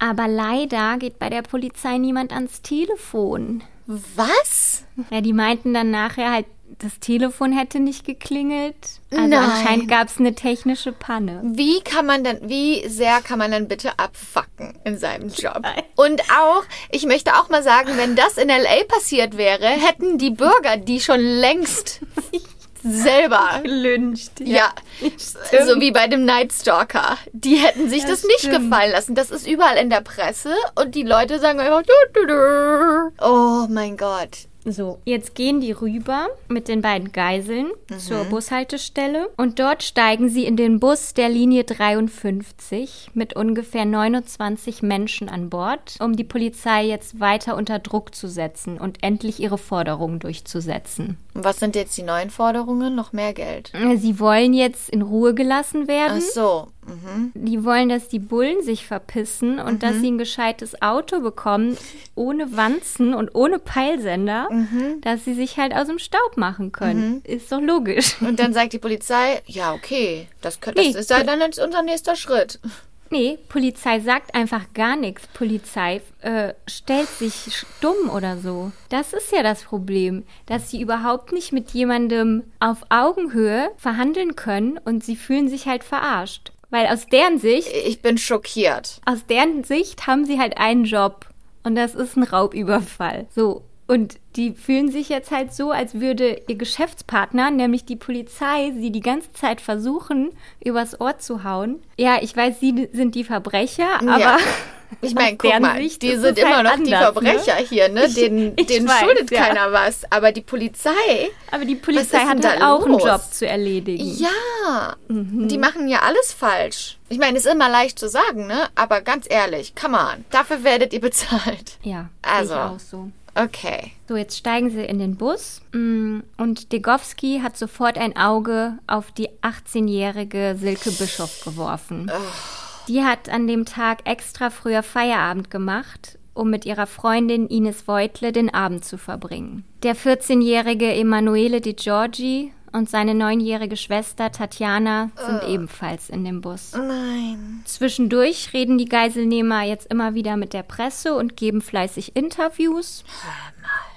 Aber leider geht bei der Polizei niemand ans Telefon. Was? Ja, die meinten dann nachher halt, das Telefon hätte nicht geklingelt. Also Nein. anscheinend gab es eine technische Panne. Wie kann man denn, wie sehr kann man dann bitte abfacken in seinem Job? Und auch, ich möchte auch mal sagen, wenn das in LA passiert wäre, hätten die Bürger die schon längst selber. Gelünscht. Ja, so wie bei dem Night Stalker. Die hätten sich das, Das nicht stimmt. gefallen lassen. Das ist überall in der Presse und die Leute sagen einfach, oh mein Gott. So, jetzt gehen die rüber mit den beiden Geiseln zur Bushaltestelle und dort steigen sie in den Bus der Linie 53 mit ungefähr 29 Menschen an Bord, um die Polizei jetzt weiter unter Druck zu setzen und endlich ihre Forderungen durchzusetzen. Was sind jetzt die neuen Forderungen? Noch mehr Geld. Sie wollen jetzt in Ruhe gelassen werden. Ach so. Mhm. Die wollen, dass die Bullen sich verpissen und dass sie ein gescheites Auto bekommen, ohne Wanzen und ohne Peilsender, dass sie sich halt aus dem Staub machen können. Ist doch logisch. Und dann sagt die Polizei, ja, okay, das, könnt, das Nee, ist ja dann unser nächster Schritt. Nee, Polizei sagt einfach gar nichts. Polizei äh, stellt sich stumm oder so. Das ist ja das Problem, dass sie überhaupt nicht mit jemandem auf Augenhöhe verhandeln können und sie fühlen sich halt verarscht. Weil aus deren Sicht, Ich bin schockiert. aus deren Sicht haben sie halt einen Job und das ist ein Raubüberfall. So. Und die fühlen sich jetzt halt so, als würde ihr Geschäftspartner, nämlich die Polizei, sie die ganze Zeit versuchen, übers Ohr zu hauen. Ja, ich weiß, sie sind die Verbrecher, aber Ja. Ich meine, guck mal, Sicht die sind immer halt noch die anders, Verbrecher ne? hier, ne? Ich- denen ich denen weiß, schuldet ja. keiner was. Aber die Polizei, Aber die Polizei hat halt da auch einen? Job zu erledigen. ja, Mhm. die machen ja alles falsch. Ich meine, ist immer leicht zu sagen, ne? Aber ganz ehrlich, come on, dafür werdet ihr bezahlt. Ja, Also. ich auch so. Okay. So, jetzt steigen sie in den Bus mm, und Degowski hat sofort ein Auge auf die 18-jährige Silke Bischof geworfen. Die hat an dem Tag extra früher Feierabend gemacht, um mit ihrer Freundin Ines Voitle den Abend zu verbringen. Der 14-jährige Emanuele Di Giorgi und seine neunjährige Schwester Tatjana sind ebenfalls in dem Bus. Nein. Zwischendurch reden die Geiselnehmer jetzt immer wieder mit der Presse und geben fleißig Interviews.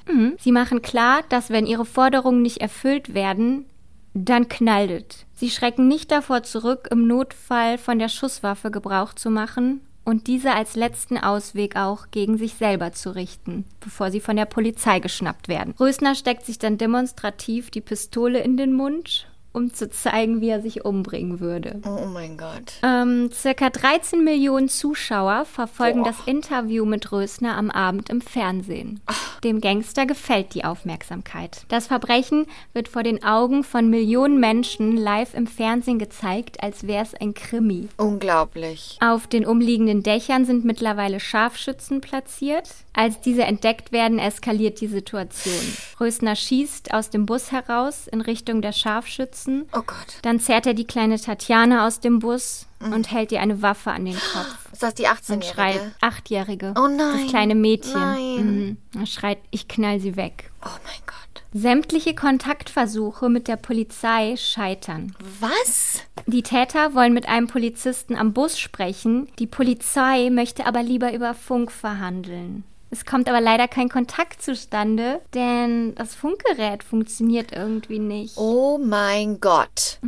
Mhm. Sie machen klar, dass wenn ihre Forderungen nicht erfüllt werden, dann knallt. Sie schrecken nicht davor zurück, im Notfall von der Schusswaffe Gebrauch zu machen und diese als letzten Ausweg auch gegen sich selber zu richten, bevor sie von der Polizei geschnappt werden. Rösner steckt sich dann demonstrativ die Pistole in den Mund, um zu zeigen, wie er sich umbringen würde. Oh mein Gott. Ähm, circa 13 Millionen Zuschauer verfolgen Boah. das Interview mit Rösner am Abend im Fernsehen. Dem Gangster gefällt die Aufmerksamkeit. Das Verbrechen wird vor den Augen von Millionen Menschen live im Fernsehen gezeigt, als wäre es ein Krimi. Unglaublich. Auf den umliegenden Dächern sind mittlerweile Scharfschützen platziert. Als diese entdeckt werden, eskaliert die Situation. Rösner schießt aus dem Bus heraus in Richtung der Scharfschützen. Oh Gott. Dann zerrt er die kleine Tatjana aus dem Bus und hält ihr eine Waffe an den Kopf. Ist das die Und schreit, 18-Jährige? Achtjährige. Oh nein. Das kleine Mädchen. Nein. Mhm. Er schreit, ich knall sie weg. Oh mein Gott. Sämtliche Kontaktversuche mit der Polizei scheitern. Was? Die Täter wollen mit einem Polizisten am Bus sprechen. Die Polizei möchte aber lieber über Funk verhandeln. Es kommt aber leider kein Kontakt zustande, denn das Funkgerät funktioniert irgendwie nicht. Oh mein Gott.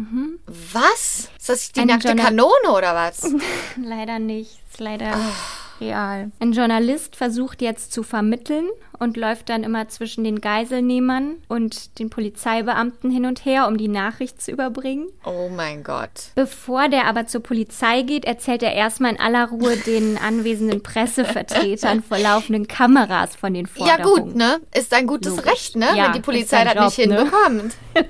Was? Ist das die Eine nackte Journa- Kanone oder was? Leider nicht. Ist leider real. Ein Journalist versucht jetzt zu vermitteln und läuft dann immer zwischen den Geiselnehmern und den Polizeibeamten hin und her, um die Nachricht zu überbringen. Oh mein Gott. Bevor der aber zur Polizei geht, erzählt er erstmal in aller Ruhe den anwesenden Pressevertretern vor laufenden Kameras von den Ja Forderungen. gut, ne? Ist ein gutes Logisch. Recht, ne? Ja, Wenn die Polizei das nicht Job, ne?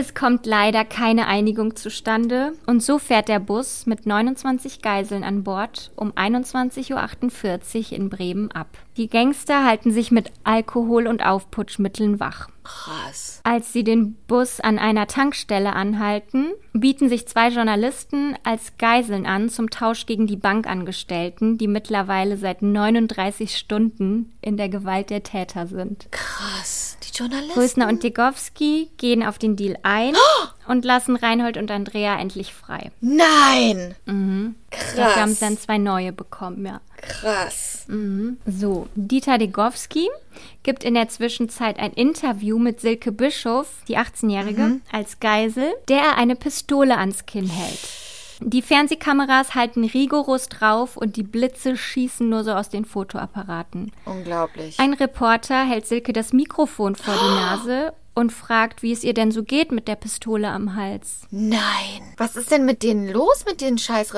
Es kommt leider keine Einigung zustande und so fährt der Bus mit 29 Geiseln an Bord um 21.48 Uhr in Bremen ab. Die Gangster halten sich mit Alkohol und Aufputschmitteln wach. Krass. Als sie den Bus an einer Tankstelle anhalten, bieten sich zwei Journalisten als Geiseln an zum Tausch gegen die Bankangestellten, die mittlerweile seit 39 Stunden in der Gewalt der Täter sind. Krass. Die Journalisten. Rösner und Degowski gehen auf den Deal ein und lassen Reinhold und Andrea endlich frei. Nein. Dafür haben sie Krass. dann zwei neue bekommen, ja. Krass. So, Dieter Degowski gibt in der Zwischenzeit ein Interview mit Silke Bischof, die 18-Jährige, als Geisel, der er eine Pistole ans Kinn hält. Die Fernsehkameras halten rigoros drauf und die Blitze schießen nur so aus den Fotoapparaten. Unglaublich. Ein Reporter hält Silke das Mikrofon vor die Nase und fragt, wie es ihr denn so geht mit der Pistole am Hals. Nein. Was ist denn mit denen los, mit den scheiß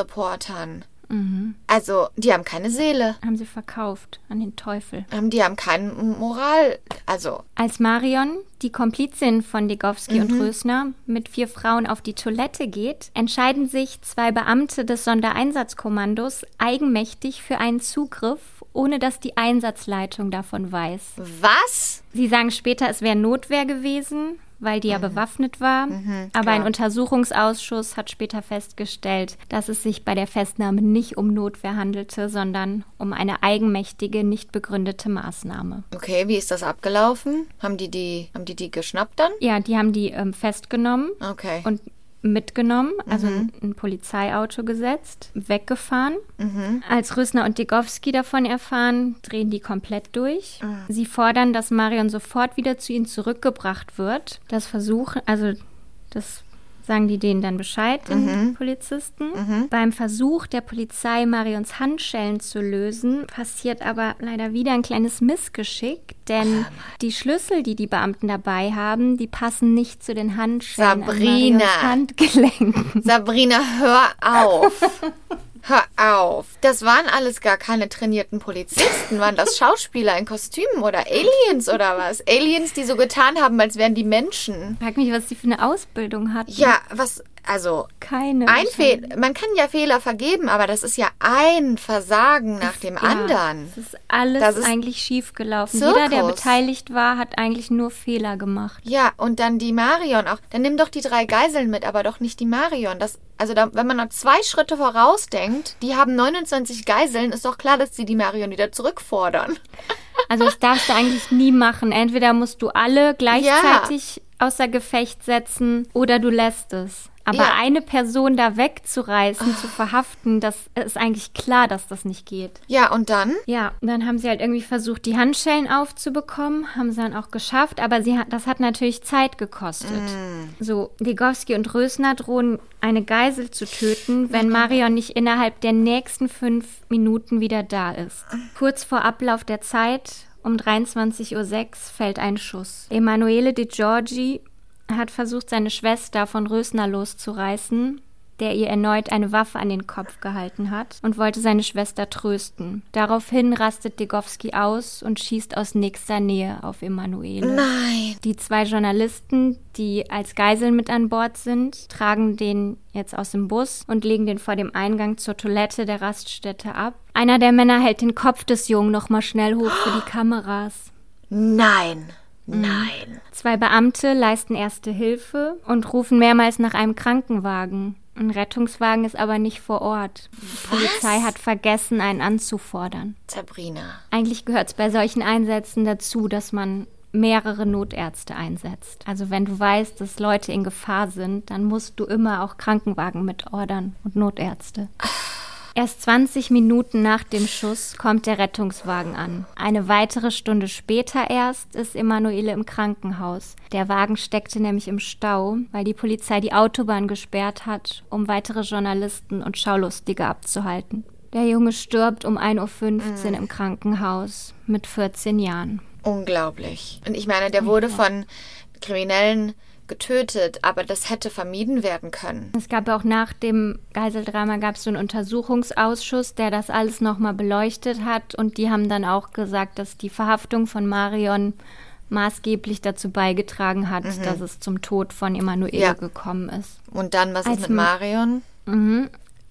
Reportern? Also, die haben keine Seele. Haben sie verkauft an den Teufel. Ähm, Die haben keine Moral. Also, Als Marion, die Komplizin von Degowski und Rösner, mit vier Frauen auf die Toilette geht, entscheiden sich zwei Beamte des Sondereinsatzkommandos eigenmächtig für einen Zugriff, ohne dass die Einsatzleitung davon weiß. was? Sie sagen später, es wäre Notwehr gewesen, weil die ja bewaffnet war. Aber ein Untersuchungsausschuss hat später festgestellt, dass es sich bei der Festnahme nicht um Notwehr handelte, sondern um eine eigenmächtige, nicht begründete Maßnahme. Okay, wie ist das abgelaufen? Haben die die, haben die, die geschnappt dann? Ja, die haben die ähm, festgenommen Okay. und mitgenommen, also in ein Polizeiauto gesetzt, weggefahren. Als Rösner und Degowski davon erfahren, drehen die komplett durch. Sie fordern, dass Marion sofort wieder zu ihnen zurückgebracht wird. Das versuchen, also das sagen die denen dann Bescheid, den Polizisten. Beim Versuch der Polizei, Marions Handschellen zu lösen, passiert aber leider wieder ein kleines Missgeschick, denn die Schlüssel, die die Beamten dabei haben, die passen nicht zu den Handschellen Sabrina. an Marions Handgelenken. Sabrina, hör auf. Hör auf. Das waren alles gar keine trainierten Polizisten. Waren das Schauspieler in Kostümen oder Aliens oder was? Aliens, die so getan haben, als wären die Menschen. Frag mich, was die für eine Ausbildung hatten. Ja, was, also, Keine. ein Fehl, man kann ja Fehler vergeben, aber das ist ja ein Versagen nach dem anderen. Es ist alles Das ist eigentlich schief gelaufen. Zirkus. Jeder, der beteiligt war, hat eigentlich nur Fehler gemacht. Ja, und dann die Marion auch. Dann nimm doch die drei Geiseln mit, aber doch nicht die Marion. Das, also da, wenn man noch zwei Schritte vorausdenkt, die haben 29 Geiseln, ist doch klar, dass sie die Marion wieder zurückfordern. Also das darfst du eigentlich nie machen. Entweder musst du alle gleichzeitig außer Gefecht setzen oder du lässt es. Aber Ja. eine Person da wegzureißen, zu verhaften, das ist eigentlich klar, dass das nicht geht. Ja, und dann? Ja, dann haben sie halt irgendwie versucht, die Handschellen aufzubekommen, haben sie dann auch geschafft, aber sie hat, das hat natürlich Zeit gekostet. So, Degowski und Rösner drohen, eine Geisel zu töten, wenn Marion nicht innerhalb der nächsten fünf Minuten wieder da ist. Kurz vor Ablauf der Zeit, um 23.06 Uhr, fällt ein Schuss. Emanuele De Giorgi hat versucht, seine Schwester von Rösner loszureißen, der ihr erneut eine Waffe an den Kopf gehalten hat und wollte seine Schwester trösten. Daraufhin rastet Degowski aus und schießt aus nächster Nähe auf Emanuele. Nein. Die zwei Journalisten, die als Geiseln mit an Bord sind, tragen den jetzt aus dem Bus und legen den vor dem Eingang zur Toilette der Raststätte ab. Einer der Männer hält den Kopf des Jungen nochmal schnell hoch für die Kameras. Nein. Nein. Zwei Beamte leisten erste Hilfe und rufen mehrmals nach einem Krankenwagen. Ein Rettungswagen ist aber nicht vor Ort. Die Polizei hat vergessen, einen anzufordern. Sabrina. Eigentlich gehört es bei solchen Einsätzen dazu, dass man mehrere Notärzte einsetzt. Also wenn du weißt, dass Leute in Gefahr sind, dann musst du immer auch Krankenwagen mitordern und Notärzte. Erst 20 Minuten nach dem Schuss kommt der Rettungswagen an. Eine weitere Stunde später erst ist Emanuele im Krankenhaus. Der Wagen steckte nämlich im Stau, weil die Polizei die Autobahn gesperrt hat, um weitere Journalisten und Schaulustige abzuhalten. Der Junge stirbt um 1.15 Uhr im Krankenhaus mit 14 Jahren. Unglaublich. Und ich meine, der wurde von Kriminellen getötet, aber das hätte vermieden werden können. Es gab auch nach dem Geiseldrama gab es so einen Untersuchungsausschuss, der das alles nochmal beleuchtet hat und die haben dann auch gesagt, dass die Verhaftung von Marion maßgeblich dazu beigetragen hat, dass es zum Tod von Emanuele Ja. gekommen ist. Und dann, was Als ist mit Marion?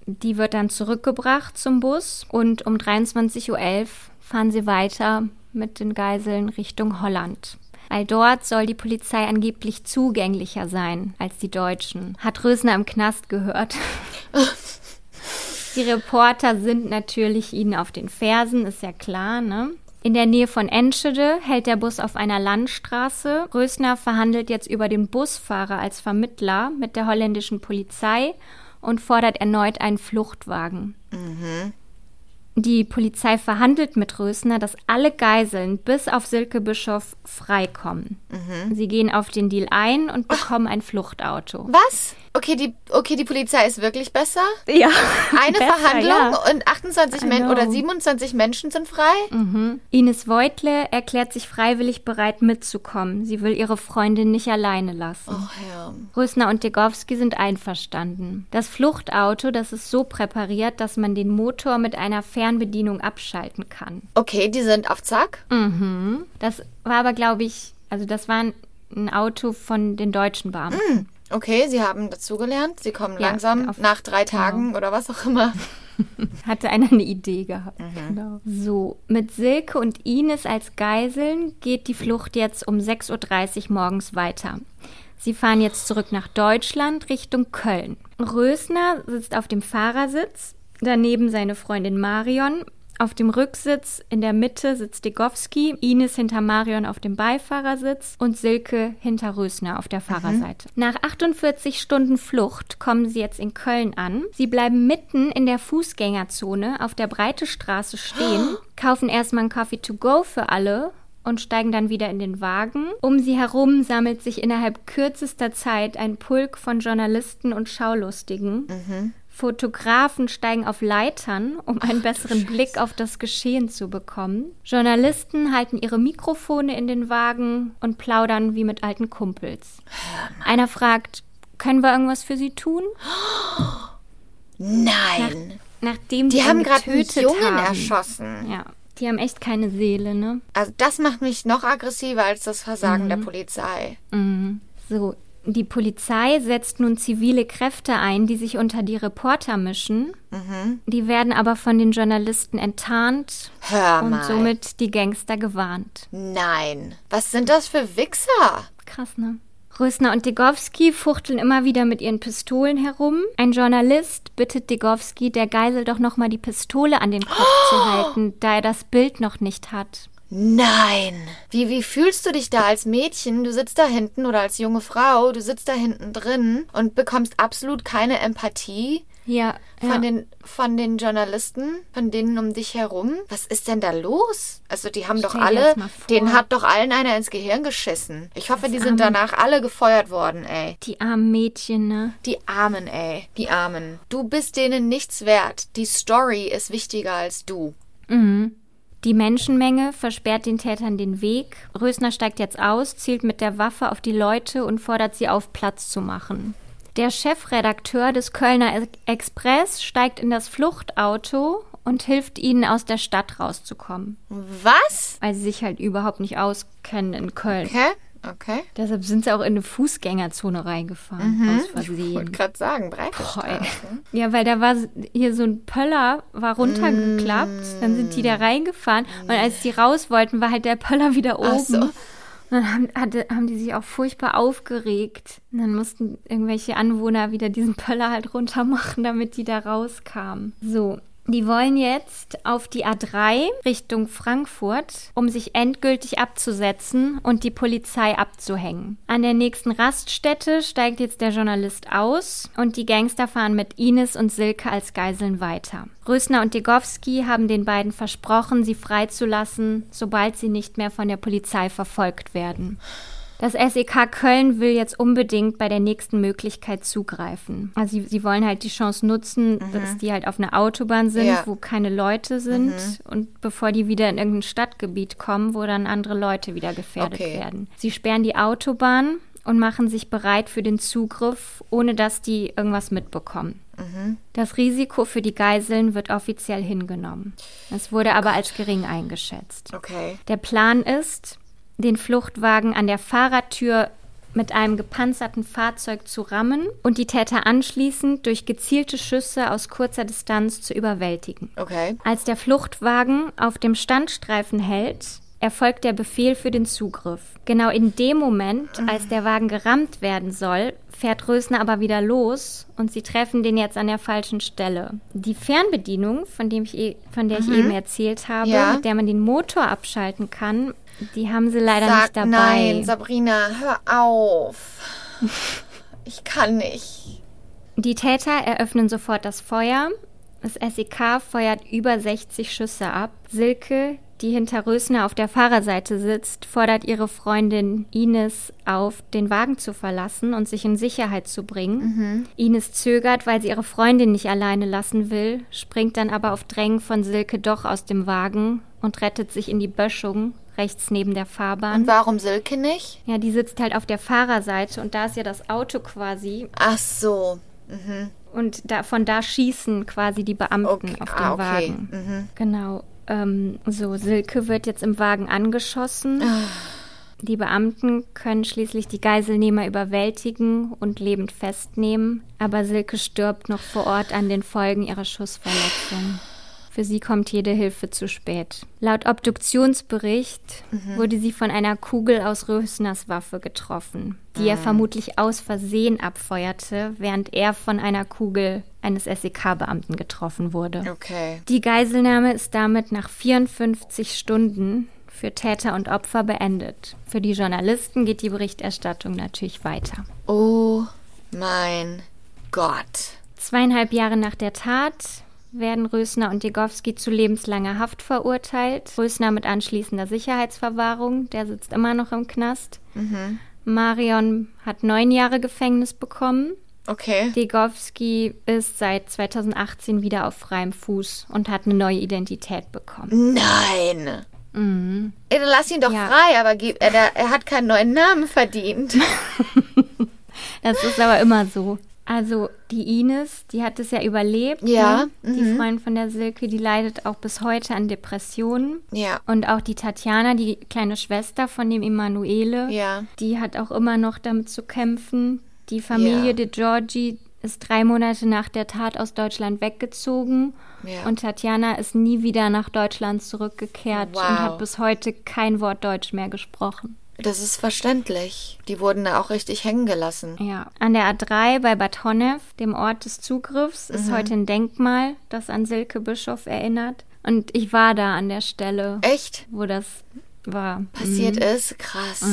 Die wird dann zurückgebracht zum Bus und um 23.11 Uhr fahren sie weiter mit den Geiseln Richtung Holland. Weil dort soll die Polizei angeblich zugänglicher sein als die Deutschen. Hat Rösner im Knast gehört. die Reporter sind natürlich ihnen auf den Fersen, ist ja klar, ne? In der Nähe von Enschede hält der Bus auf einer Landstraße. Rösner verhandelt jetzt über den Busfahrer als Vermittler mit der holländischen Polizei und fordert erneut einen Fluchtwagen. Die Polizei verhandelt mit Rösner, dass alle Geiseln bis auf Silke Bischof freikommen. Sie gehen auf den Deal ein und bekommen ein Fluchtauto. Was? Okay, die, okay, die Polizei ist wirklich besser. Ja. Eine Besser, Verhandlung ja. und 28 I Men oder 27 Menschen sind frei? Mhm. Ines Voitle erklärt sich freiwillig bereit mitzukommen. Sie will ihre Freundin nicht alleine lassen. Ach ja. Rösner und Degowski sind einverstanden. Das Fluchtauto, das ist so präpariert, dass man den Motor mit einer Fernbedienung abschalten kann. Okay, die sind auf Zack. Mhm. Das war aber, glaube ich, also das war ein- Auto von den deutschen Beamten. Okay, sie haben dazugelernt. Sie kommen Ja, langsam nach drei Tagen oder was auch immer. Hatte einer eine Idee gehabt. Genau. So, mit Silke und Ines als Geiseln geht die Flucht jetzt um 6.30 Uhr morgens weiter. Sie fahren jetzt zurück nach Deutschland Richtung Köln. Rösner sitzt auf dem Fahrersitz, daneben seine Freundin Marion. Auf dem Rücksitz in der Mitte sitzt Degowski, Ines hinter Marion auf dem Beifahrersitz und Silke hinter Rösner auf der Fahrerseite. Nach 48 Stunden Flucht kommen sie jetzt in Köln an. Sie bleiben mitten in der Fußgängerzone auf der Breite Straße stehen, kaufen erstmal einen Coffee to go für alle und steigen dann wieder in den Wagen. Um sie herum sammelt sich innerhalb kürzester Zeit ein Pulk von Journalisten und Schaulustigen. Fotografen steigen auf Leitern, um einen besseren Blick auf das Geschehen zu bekommen. Journalisten halten ihre Mikrofone in den Wagen und plaudern wie mit alten Kumpels. Einer fragt, können wir irgendwas für sie tun? Nein. Nachdem Die sie haben gerade einen Jungen haben. erschossen. Ja, die haben echt keine Seele, ne? Also das macht mich noch aggressiver als das Versagen der Polizei. So, die Polizei setzt nun zivile Kräfte ein, die sich unter die Reporter mischen. Die werden aber von den Journalisten enttarnt Hör und mal. somit die Gangster gewarnt. Nein. Was sind das für Wichser? Krass, ne? Rösner und Degowski fuchteln immer wieder mit ihren Pistolen herum. Ein Journalist bittet Degowski, der Geisel doch noch mal die Pistole an den Kopf zu halten, da er das Bild noch nicht hat. Nein. Wie, wie fühlst du dich da als Mädchen? Du sitzt da hinten oder als junge Frau, du sitzt da hinten drin und bekommst absolut keine Empathie Ja, von, ja. den, von den Journalisten, von denen um dich herum. Was ist denn da los? Also die haben doch Stell dir alle, das denen hat doch allen einer ins Gehirn geschissen. Ich hoffe, die sind arme- danach alle gefeuert worden, ey. die armen Mädchen, ne? Die Armen, ey. Die Armen. Du bist denen nichts wert. Die Story ist wichtiger als du. Mhm. Die Menschenmenge versperrt den Tätern den Weg. Rösner steigt jetzt aus, zielt mit der Waffe auf die Leute und fordert sie auf, Platz zu machen. Der Chefredakteur des Kölner Express steigt in das Fluchtauto und hilft ihnen aus der Stadt rauszukommen, Was? weil sie sich halt überhaupt nicht auskennen in Köln. Okay, okay. Deshalb sind sie auch in eine Fußgängerzone reingefahren, aus Ich wollte Versehen. gerade sagen, breite Boah, ey. Straße. Ja, weil da war hier so ein Pöller, war runtergeklappt, dann sind die da reingefahren und als die raus wollten, war halt der Pöller wieder oben. Ach so. Und dann haben, hatte, haben die sich auch furchtbar aufgeregt. Und dann mussten irgendwelche Anwohner wieder diesen Pöller halt runter machen, damit die da rauskamen. So. Die wollen jetzt auf die A3 Richtung Frankfurt, um sich endgültig abzusetzen und die Polizei abzuhängen. An der nächsten Raststätte steigt jetzt der Journalist aus und die Gangster fahren mit Ines und Silke als Geiseln weiter. Rösner und Degowski haben den beiden versprochen, sie freizulassen, sobald sie nicht mehr von der Polizei verfolgt werden. Das SEK Köln will jetzt unbedingt bei der nächsten Möglichkeit zugreifen. Also sie, sie wollen halt die Chance nutzen, dass die halt auf einer Autobahn sind, Ja. wo keine Leute sind und bevor die wieder in irgendein Stadtgebiet kommen, wo dann andere Leute wieder gefährdet Okay. werden. Sie sperren die Autobahn und machen sich bereit für den Zugriff, ohne dass die irgendwas mitbekommen. Das Risiko für die Geiseln wird offiziell hingenommen. Es wurde aber als gering eingeschätzt. Okay. Der Plan ist, den Fluchtwagen an der Fahrertür mit einem gepanzerten Fahrzeug zu rammen und die Täter anschließend durch gezielte Schüsse aus kurzer Distanz zu überwältigen. Okay. Als der Fluchtwagen auf dem Standstreifen hält, erfolgt der Befehl für den Zugriff. Genau in dem Moment, als der Wagen gerammt werden soll, fährt Rösner aber wieder los und sie treffen den jetzt an der falschen Stelle. Die Fernbedienung, von, dem ich, e- von der ich eben erzählt habe, Ja. mit der man den Motor abschalten kann, die haben sie leider Sag nicht dabei. nein, Sabrina, hör auf. Ich kann nicht. Die Täter eröffnen sofort das Feuer. Das SEK feuert über 60 Schüsse ab. Silke, die hinter Rösner auf der Fahrerseite sitzt, fordert ihre Freundin Ines auf, den Wagen zu verlassen und sich in Sicherheit zu bringen. Ines zögert, weil sie ihre Freundin nicht alleine lassen will, springt dann aber auf Drängen von Silke doch aus dem Wagen und rettet sich in die Böschung rechts neben der Fahrbahn. Und warum Silke nicht? Ja, die sitzt halt auf der Fahrerseite und da ist ja das Auto quasi Ach so. und da, von da schießen quasi die Beamten Okay. auf den Ah, okay. Wagen. Genau. Ähm, so, Silke wird jetzt im Wagen angeschossen. Ah. Die Beamten können schließlich die Geiselnehmer überwältigen und lebend festnehmen, aber Silke stirbt noch vor Ort an den Folgen ihrer Schussverletzung. Für sie kommt jede Hilfe zu spät. Laut Obduktionsbericht Mhm. wurde sie von einer Kugel aus Rösners Waffe getroffen, die Ah. er vermutlich aus Versehen abfeuerte, während er von einer Kugel eines SEK-Beamten getroffen wurde. Okay. Die Geiselnahme ist damit nach 54 Stunden für Täter und Opfer beendet. Für die Journalisten geht die Berichterstattung natürlich weiter. Oh mein Gott. Zweieinhalb Jahre nach der Tat werden Rösner und Degowski zu lebenslanger Haft verurteilt. Rösner mit anschließender Sicherheitsverwahrung, der sitzt immer noch im Knast. Marion hat neun Jahre Gefängnis bekommen. Okay. Degowski ist seit 2018 wieder auf freiem Fuß und hat eine neue Identität bekommen. Nein. Ey, dann lass ihn doch Ja. frei, aber gib, er, er hat keinen neuen Namen verdient. Das ist aber immer so. Also die Ines, die hat es ja überlebt. Ja, Ne? Die Freundin von der Silke, die leidet auch bis heute an Depressionen. ja. Und auch die Tatjana, die kleine Schwester von dem Emanuele, Ja. die hat auch immer noch damit zu kämpfen. Die Familie Ja. de Giorgi ist drei Monate nach der Tat aus Deutschland weggezogen. Ja. Und Tatjana ist nie wieder nach Deutschland zurückgekehrt Wow. und hat bis heute kein Wort Deutsch mehr gesprochen. Das ist verständlich. Die wurden da auch richtig hängen gelassen. Ja, an der A3 bei Bad Honnef, dem Ort des Zugriffs, ist heute ein Denkmal, das an Silke Bischof erinnert. Und ich war da an der Stelle, Echt? wo das war. Passiert ist? Krass.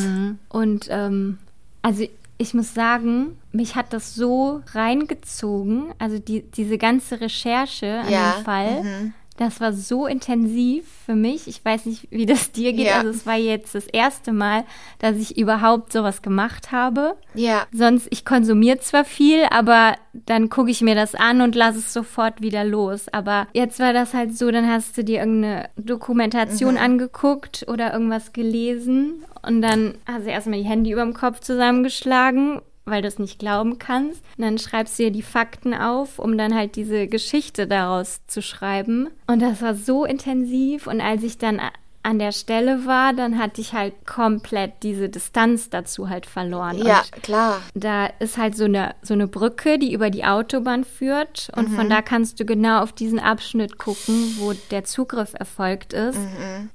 Und ähm, also ich muss sagen, mich hat das so reingezogen, also die, diese ganze Recherche an Ja, dem Fall. Das war so intensiv für mich. Ich weiß nicht, wie das dir geht. Ja. Also es war jetzt das erste Mal, dass ich überhaupt sowas gemacht habe. Ja. Sonst, ich konsumiere zwar viel, aber dann gucke ich mir das an und lasse es sofort wieder los. Aber jetzt war das halt so, dann hast du dir irgendeine Dokumentation angeguckt oder irgendwas gelesen und dann hast du erstmal die Hände über dem Kopf zusammengeschlagen, weil du es nicht glauben kannst. Und dann schreibst du dir die Fakten auf, um dann halt diese Geschichte daraus zu schreiben. Und das war so intensiv und als ich dann an der Stelle war, dann hatte ich halt komplett diese Distanz dazu halt verloren. Ja, Und klar. da ist halt so eine, so eine Brücke, die über die Autobahn führt. Und von da kannst du genau auf diesen Abschnitt gucken, wo der Zugriff erfolgt ist.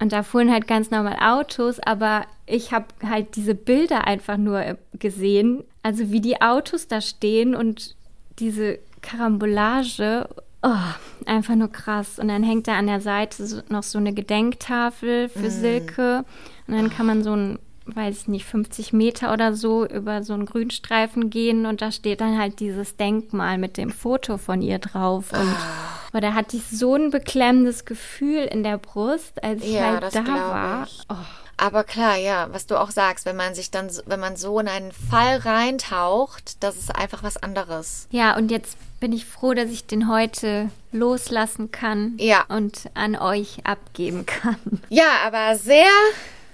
Und da fuhren halt ganz normal Autos, aber ich habe halt diese Bilder einfach nur äh, gesehen. Also wie die Autos da stehen und diese Karambolage. Oh, einfach nur krass. Und dann hängt da an der Seite noch so eine Gedenktafel für Silke. Und dann kann man so ein, weiß ich nicht, 50 Meter oder so über so einen Grünstreifen gehen. Und da steht dann halt dieses Denkmal mit dem Foto von ihr drauf. Und aber da hatte ich so ein beklemmendes Gefühl in der Brust, als ich Ja, halt da war. Oh. Aber klar, ja, was du auch sagst, wenn man sich dann, so- wenn man so in einen Fall reintaucht, das ist einfach was anderes. Ja, und jetzt bin ich froh, dass ich den heute loslassen kann Ja. und an euch abgeben kann. Ja, aber sehr,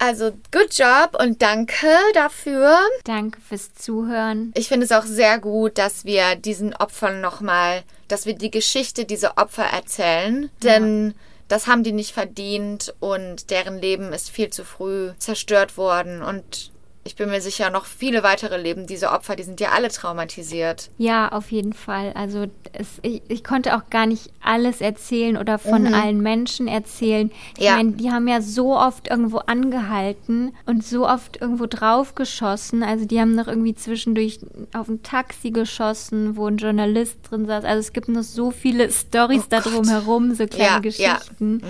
also good job und danke dafür. Danke fürs Zuhören. Ich finde es auch sehr gut, dass wir diesen Opfern nochmal, dass wir die Geschichte dieser Opfer erzählen, denn das haben die nicht verdient und deren Leben ist viel zu früh zerstört worden und ich bin mir sicher, noch viele weitere Leben dieser Opfer, die sind ja alle traumatisiert. Ja, auf jeden Fall. Also es, ich, ich konnte auch gar nicht alles erzählen oder von allen Menschen erzählen. Ich Ja. meine, die haben ja so oft irgendwo angehalten und so oft irgendwo draufgeschossen. Also die haben noch irgendwie zwischendurch auf ein Taxi geschossen, wo ein Journalist drin saß. Also es gibt noch so viele Stories Oh da Gott. drumherum, so kleine Ja, ja. Geschichten.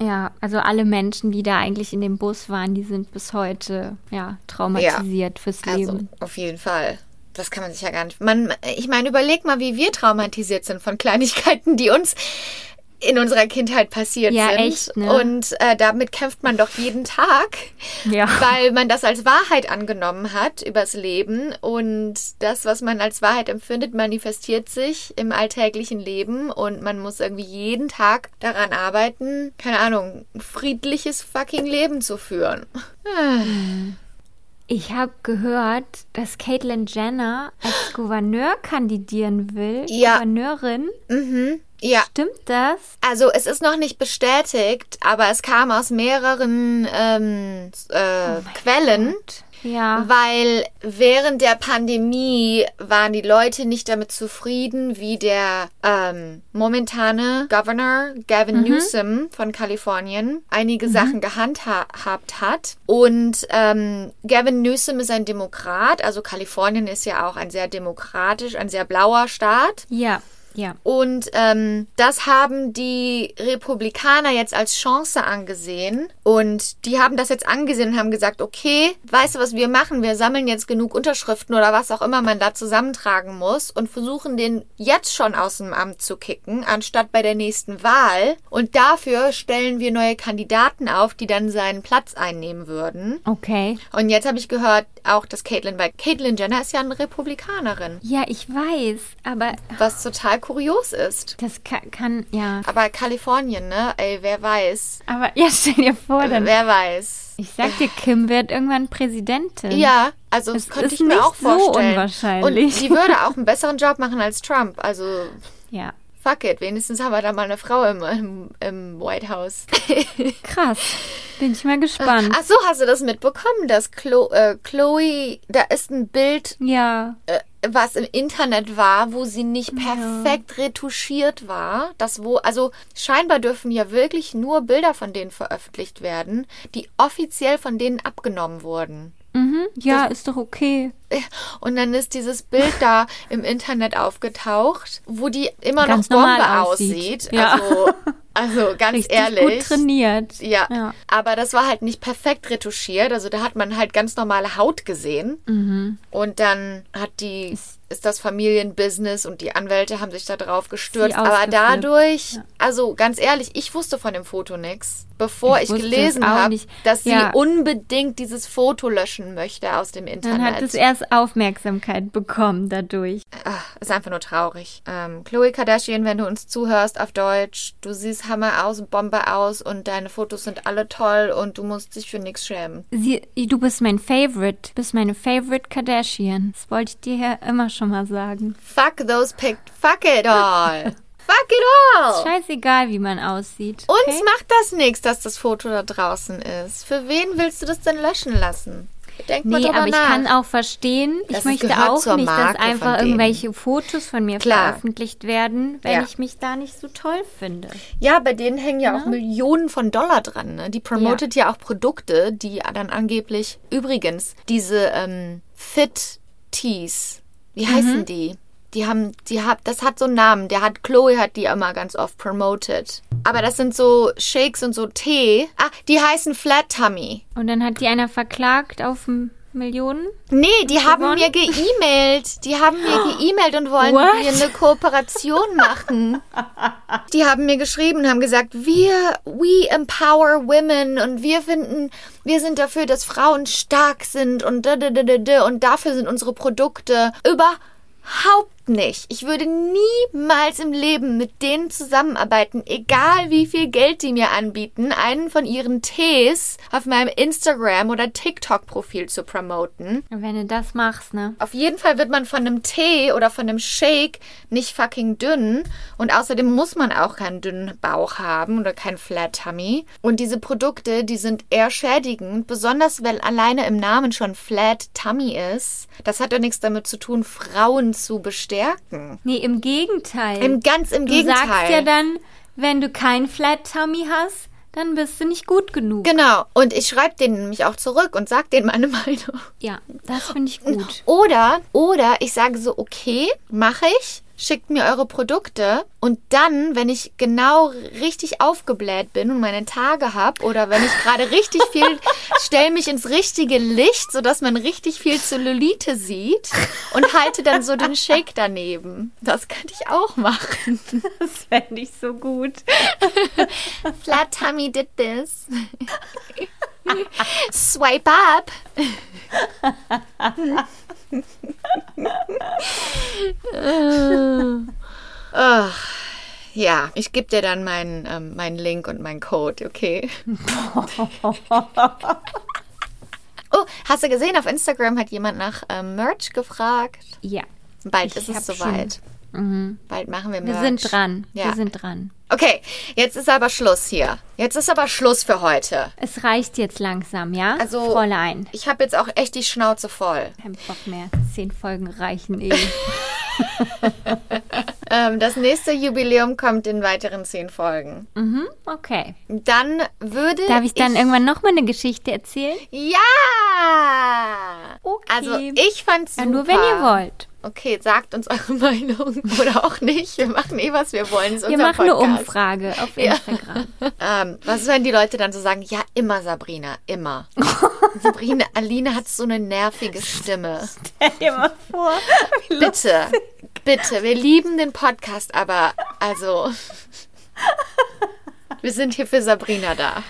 Ja, also alle Menschen, die da eigentlich in dem Bus waren, die sind bis heute ja traumatisiert fürs Also Leben. auf jeden Fall. das kann man sich ja gar nicht. Man, ich meine, überleg mal, wie wir traumatisiert sind von Kleinigkeiten, die uns in unserer Kindheit passiert Ja, sind. echt, ne? Und äh, damit kämpft man doch jeden Tag, Ja. weil man das als Wahrheit angenommen hat übers Leben. Und das, was man als Wahrheit empfindet, manifestiert sich im alltäglichen Leben. Und man muss irgendwie jeden Tag daran arbeiten, keine Ahnung, ein friedliches fucking Leben zu führen. Ich habe gehört, dass Caitlyn Jenner als Gouverneur kandidieren will. Ja. Gouverneurin. Mhm. Ja. Stimmt das? Also es ist noch nicht bestätigt, aber es kam aus mehreren ähm, äh, Quellen. Ja. Weil während der Pandemie waren die Leute nicht damit zufrieden, wie der ähm, momentane Governor Gavin Newsom von Kalifornien einige Sachen gehandhabt hat. Und ähm, Gavin Newsom ist ein Demokrat, also Kalifornien ist ja auch ein sehr demokratisch, ein sehr blauer Staat. Ja. Ja. Und ähm, das haben die Republikaner jetzt als Chance angesehen. Und die haben das jetzt angesehen und haben gesagt, okay, weißt du, was wir machen? Wir sammeln jetzt genug Unterschriften oder was auch immer man da zusammentragen muss und versuchen den jetzt schon aus dem Amt zu kicken, anstatt bei der nächsten Wahl. Und dafür stellen wir neue Kandidaten auf, die dann seinen Platz einnehmen würden. Okay. Und jetzt habe ich gehört, auch dass Caitlyn, weil Caitlyn Jenner ist ja eine Republikanerin, Ja, ich weiß, aber was total kurios ist. das kann, kann ja. Aber Kalifornien, ne? Ey, wer weiß. Aber ja, stell dir vor, dann. Wer weiß. Ich sag dir, Kim wird irgendwann Präsidentin. Ja, also das könnte ist ich mir auch so vorstellen. unwahrscheinlich. Und die würde auch einen besseren Job machen als Trump. Also, Ja. Fuck it. Wenigstens haben wir da mal eine Frau im, im, White House. Krass. Bin ich mal gespannt. Ach so, hast du das mitbekommen, dass Chlo äh, Chloe, da ist ein Bild, Ja. äh, was im Internet war, wo sie nicht perfekt retuschiert war. Das wo, also scheinbar dürfen ja wirklich nur Bilder von denen veröffentlicht werden, die offiziell von denen abgenommen wurden. Mhm. Ja, ist doch okay. Und dann ist dieses Bild da im Internet aufgetaucht, wo die immer Ganz noch Bombe aussieht. aussieht. Ja. Also, also ganz Richtig ehrlich. gut trainiert. Ja. Ja. aber das war halt nicht perfekt retuschiert. Also da hat man halt ganz normale Haut gesehen. Mhm. Und dann hat die, ist das Familienbusiness und die Anwälte haben sich da drauf gestürzt. Aber dadurch, also ganz ehrlich, ich wusste von dem Foto nix, bevor Ich ich, gelesen habe, dass sie Ja. unbedingt dieses Foto löschen möchte aus dem Internet. Dann hat es erst Aufmerksamkeit bekommen dadurch. Ach, ist einfach nur traurig. Ähm, Chloe Kardashian, wenn du uns zuhörst auf Deutsch, du siehst Hammer aus, Bombe aus und deine Fotos sind alle toll und du musst dich für nichts schämen. Sie, du bist mein Favorite. Du bist meine Favorite Kardashian. Das wollte ich dir ja immer schon mal sagen. Fuck those pic. Fuck it all. Fuck it all. Scheißegal, wie man aussieht. Uns okay? macht das nichts, dass das Foto da draußen ist. Für wen willst du das denn löschen lassen? Denk mal Nee, aber ich nach. kann auch verstehen, Das ich möchte auch nicht, dass einfach irgendwelche Fotos von mir Klar. veröffentlicht werden, wenn Ja. ich mich da nicht so toll finde. Ja, bei denen hängen ja auch Millionen von Dollar dran. Ne? Die promotet ja. auch Produkte, die dann angeblich. Übrigens, diese ähm, Fit Teas, wie Mhm. heißen die? Die haben, die hat, das hat so einen Namen. Der hat, Chloe hat die immer ganz oft promoted. Aber das sind so Shakes und so Tee. Ah, die heißen Flat Tummy. Und dann hat die einer verklagt auf Millionen. Nee, die haben gewonnen? mir geemailt. Die haben mir geemailt und wollen What? mir eine Kooperation machen. Die haben mir geschrieben und haben gesagt, wir, we empower women und wir finden, wir sind dafür, dass Frauen stark sind und da, da, da, da, da, und dafür sind unsere Produkte überhaupt nicht. Ich würde niemals im Leben mit denen zusammenarbeiten, egal wie viel Geld die mir anbieten, einen von ihren Tees auf meinem Instagram oder TikTok-Profil zu promoten. Wenn du das machst, ne? Auf jeden Fall wird man von einem Tee oder von einem Shake nicht fucking dünn. Und außerdem muss man auch keinen dünnen Bauch haben oder kein Flat Tummy. Und diese Produkte, die sind eher schädigend, besonders weil alleine im Namen schon Flat Tummy ist. Das hat ja nichts damit zu tun, Frauen zu bestärken. Nee, im Gegenteil. Im, ganz im du Gegenteil. sagst ja dann, wenn du kein Flat Tummy hast, dann bist du nicht gut genug. Genau. Und ich schreibe denen nämlich auch zurück und sag denen meine Meinung. ja, das finde ich gut. Oder, oder ich sage so, okay, mache ich. Schickt mir eure Produkte und dann, wenn ich genau richtig aufgebläht bin und meine Tage habe oder wenn ich gerade richtig viel, stell mich ins richtige Licht, sodass man richtig viel Zellulite sieht und halte dann so den Shake daneben. Das könnte ich auch machen. Das fände ich so gut. Flat Tummy did this. Swipe up. Ach, ja, ich gebe dir dann meinen ähm, meinen Link und meinen Code, okay? oh, hast du gesehen, auf Instagram hat jemand nach ähm, Merch gefragt. Ja. Bald Ich ist es hab soweit. Bald machen wir Wir Merch. sind dran. Ja. Wir sind dran. Okay, jetzt ist aber Schluss hier. Jetzt ist aber Schluss für heute. Es reicht jetzt langsam, ja? Also- Fräulein. Ich habe jetzt auch echt die Schnauze voll. Kein Bock mehr. Zehn Folgen reichen eh. Ähm, das nächste Jubiläum kommt in weiteren zehn Folgen. mhm, okay. Dann würde Darf ich dann irgendwann nochmal eine Geschichte erzählen? Ja! Okay. Also ich fand's super. Ja, nur wenn ihr wollt. Okay, sagt uns eure Meinung oder auch nicht. Wir machen eh, was wir wollen. Wir machen eine Podcast. Umfrage auf Instagram. Ähm, was, wenn die Leute dann so sagen, ja, immer Sabrina, immer. Sabrina, Aline hat so eine nervige Stimme. Stell dir mal vor. Bitte, bitte, wir lieben den Podcast, aber also, wir sind hier für Sabrina da.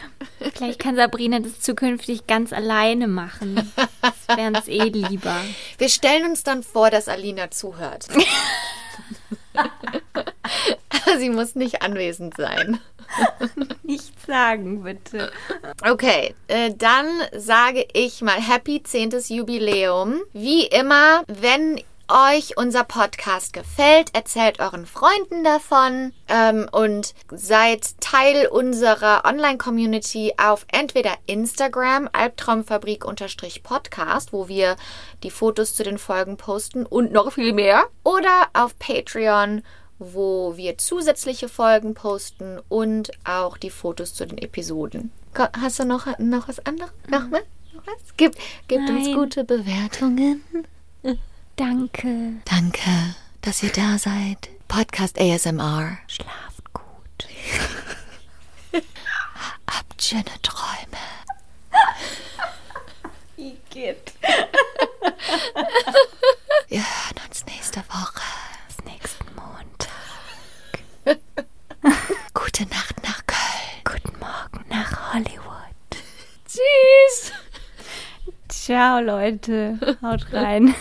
Vielleicht kann Sabrina das zukünftig ganz alleine machen. Das wäre uns eh lieber. Wir stellen uns dann vor, dass Alina zuhört. Sie muss nicht anwesend sein. Nichts sagen, bitte. Okay, äh, dann sage ich mal Happy 10. Jubiläum. Wie immer, wenn euch unser Podcast gefällt, erzählt euren Freunden davon ähm, und seid Teil unserer Online-Community auf entweder Instagram, Albtraumfabrik-Podcast, wo wir die Fotos zu den Folgen posten und noch viel mehr, oder auf Patreon, wo wir zusätzliche Folgen posten und auch die Fotos zu den Episoden. Hast du noch, noch was anderes? Noch mehr? Noch was? Gib, gibt uns gute Bewertungen. Danke. Danke, dass ihr da seid. Podcast ASMR. Schlaft gut. Habt schöne Träume. Igitt. Wir hören uns nächste Woche. Bis nächsten Montag. Gute Nacht nach Köln. Guten Morgen nach Hollywood. Tschüss. Ciao, Leute. Haut rein.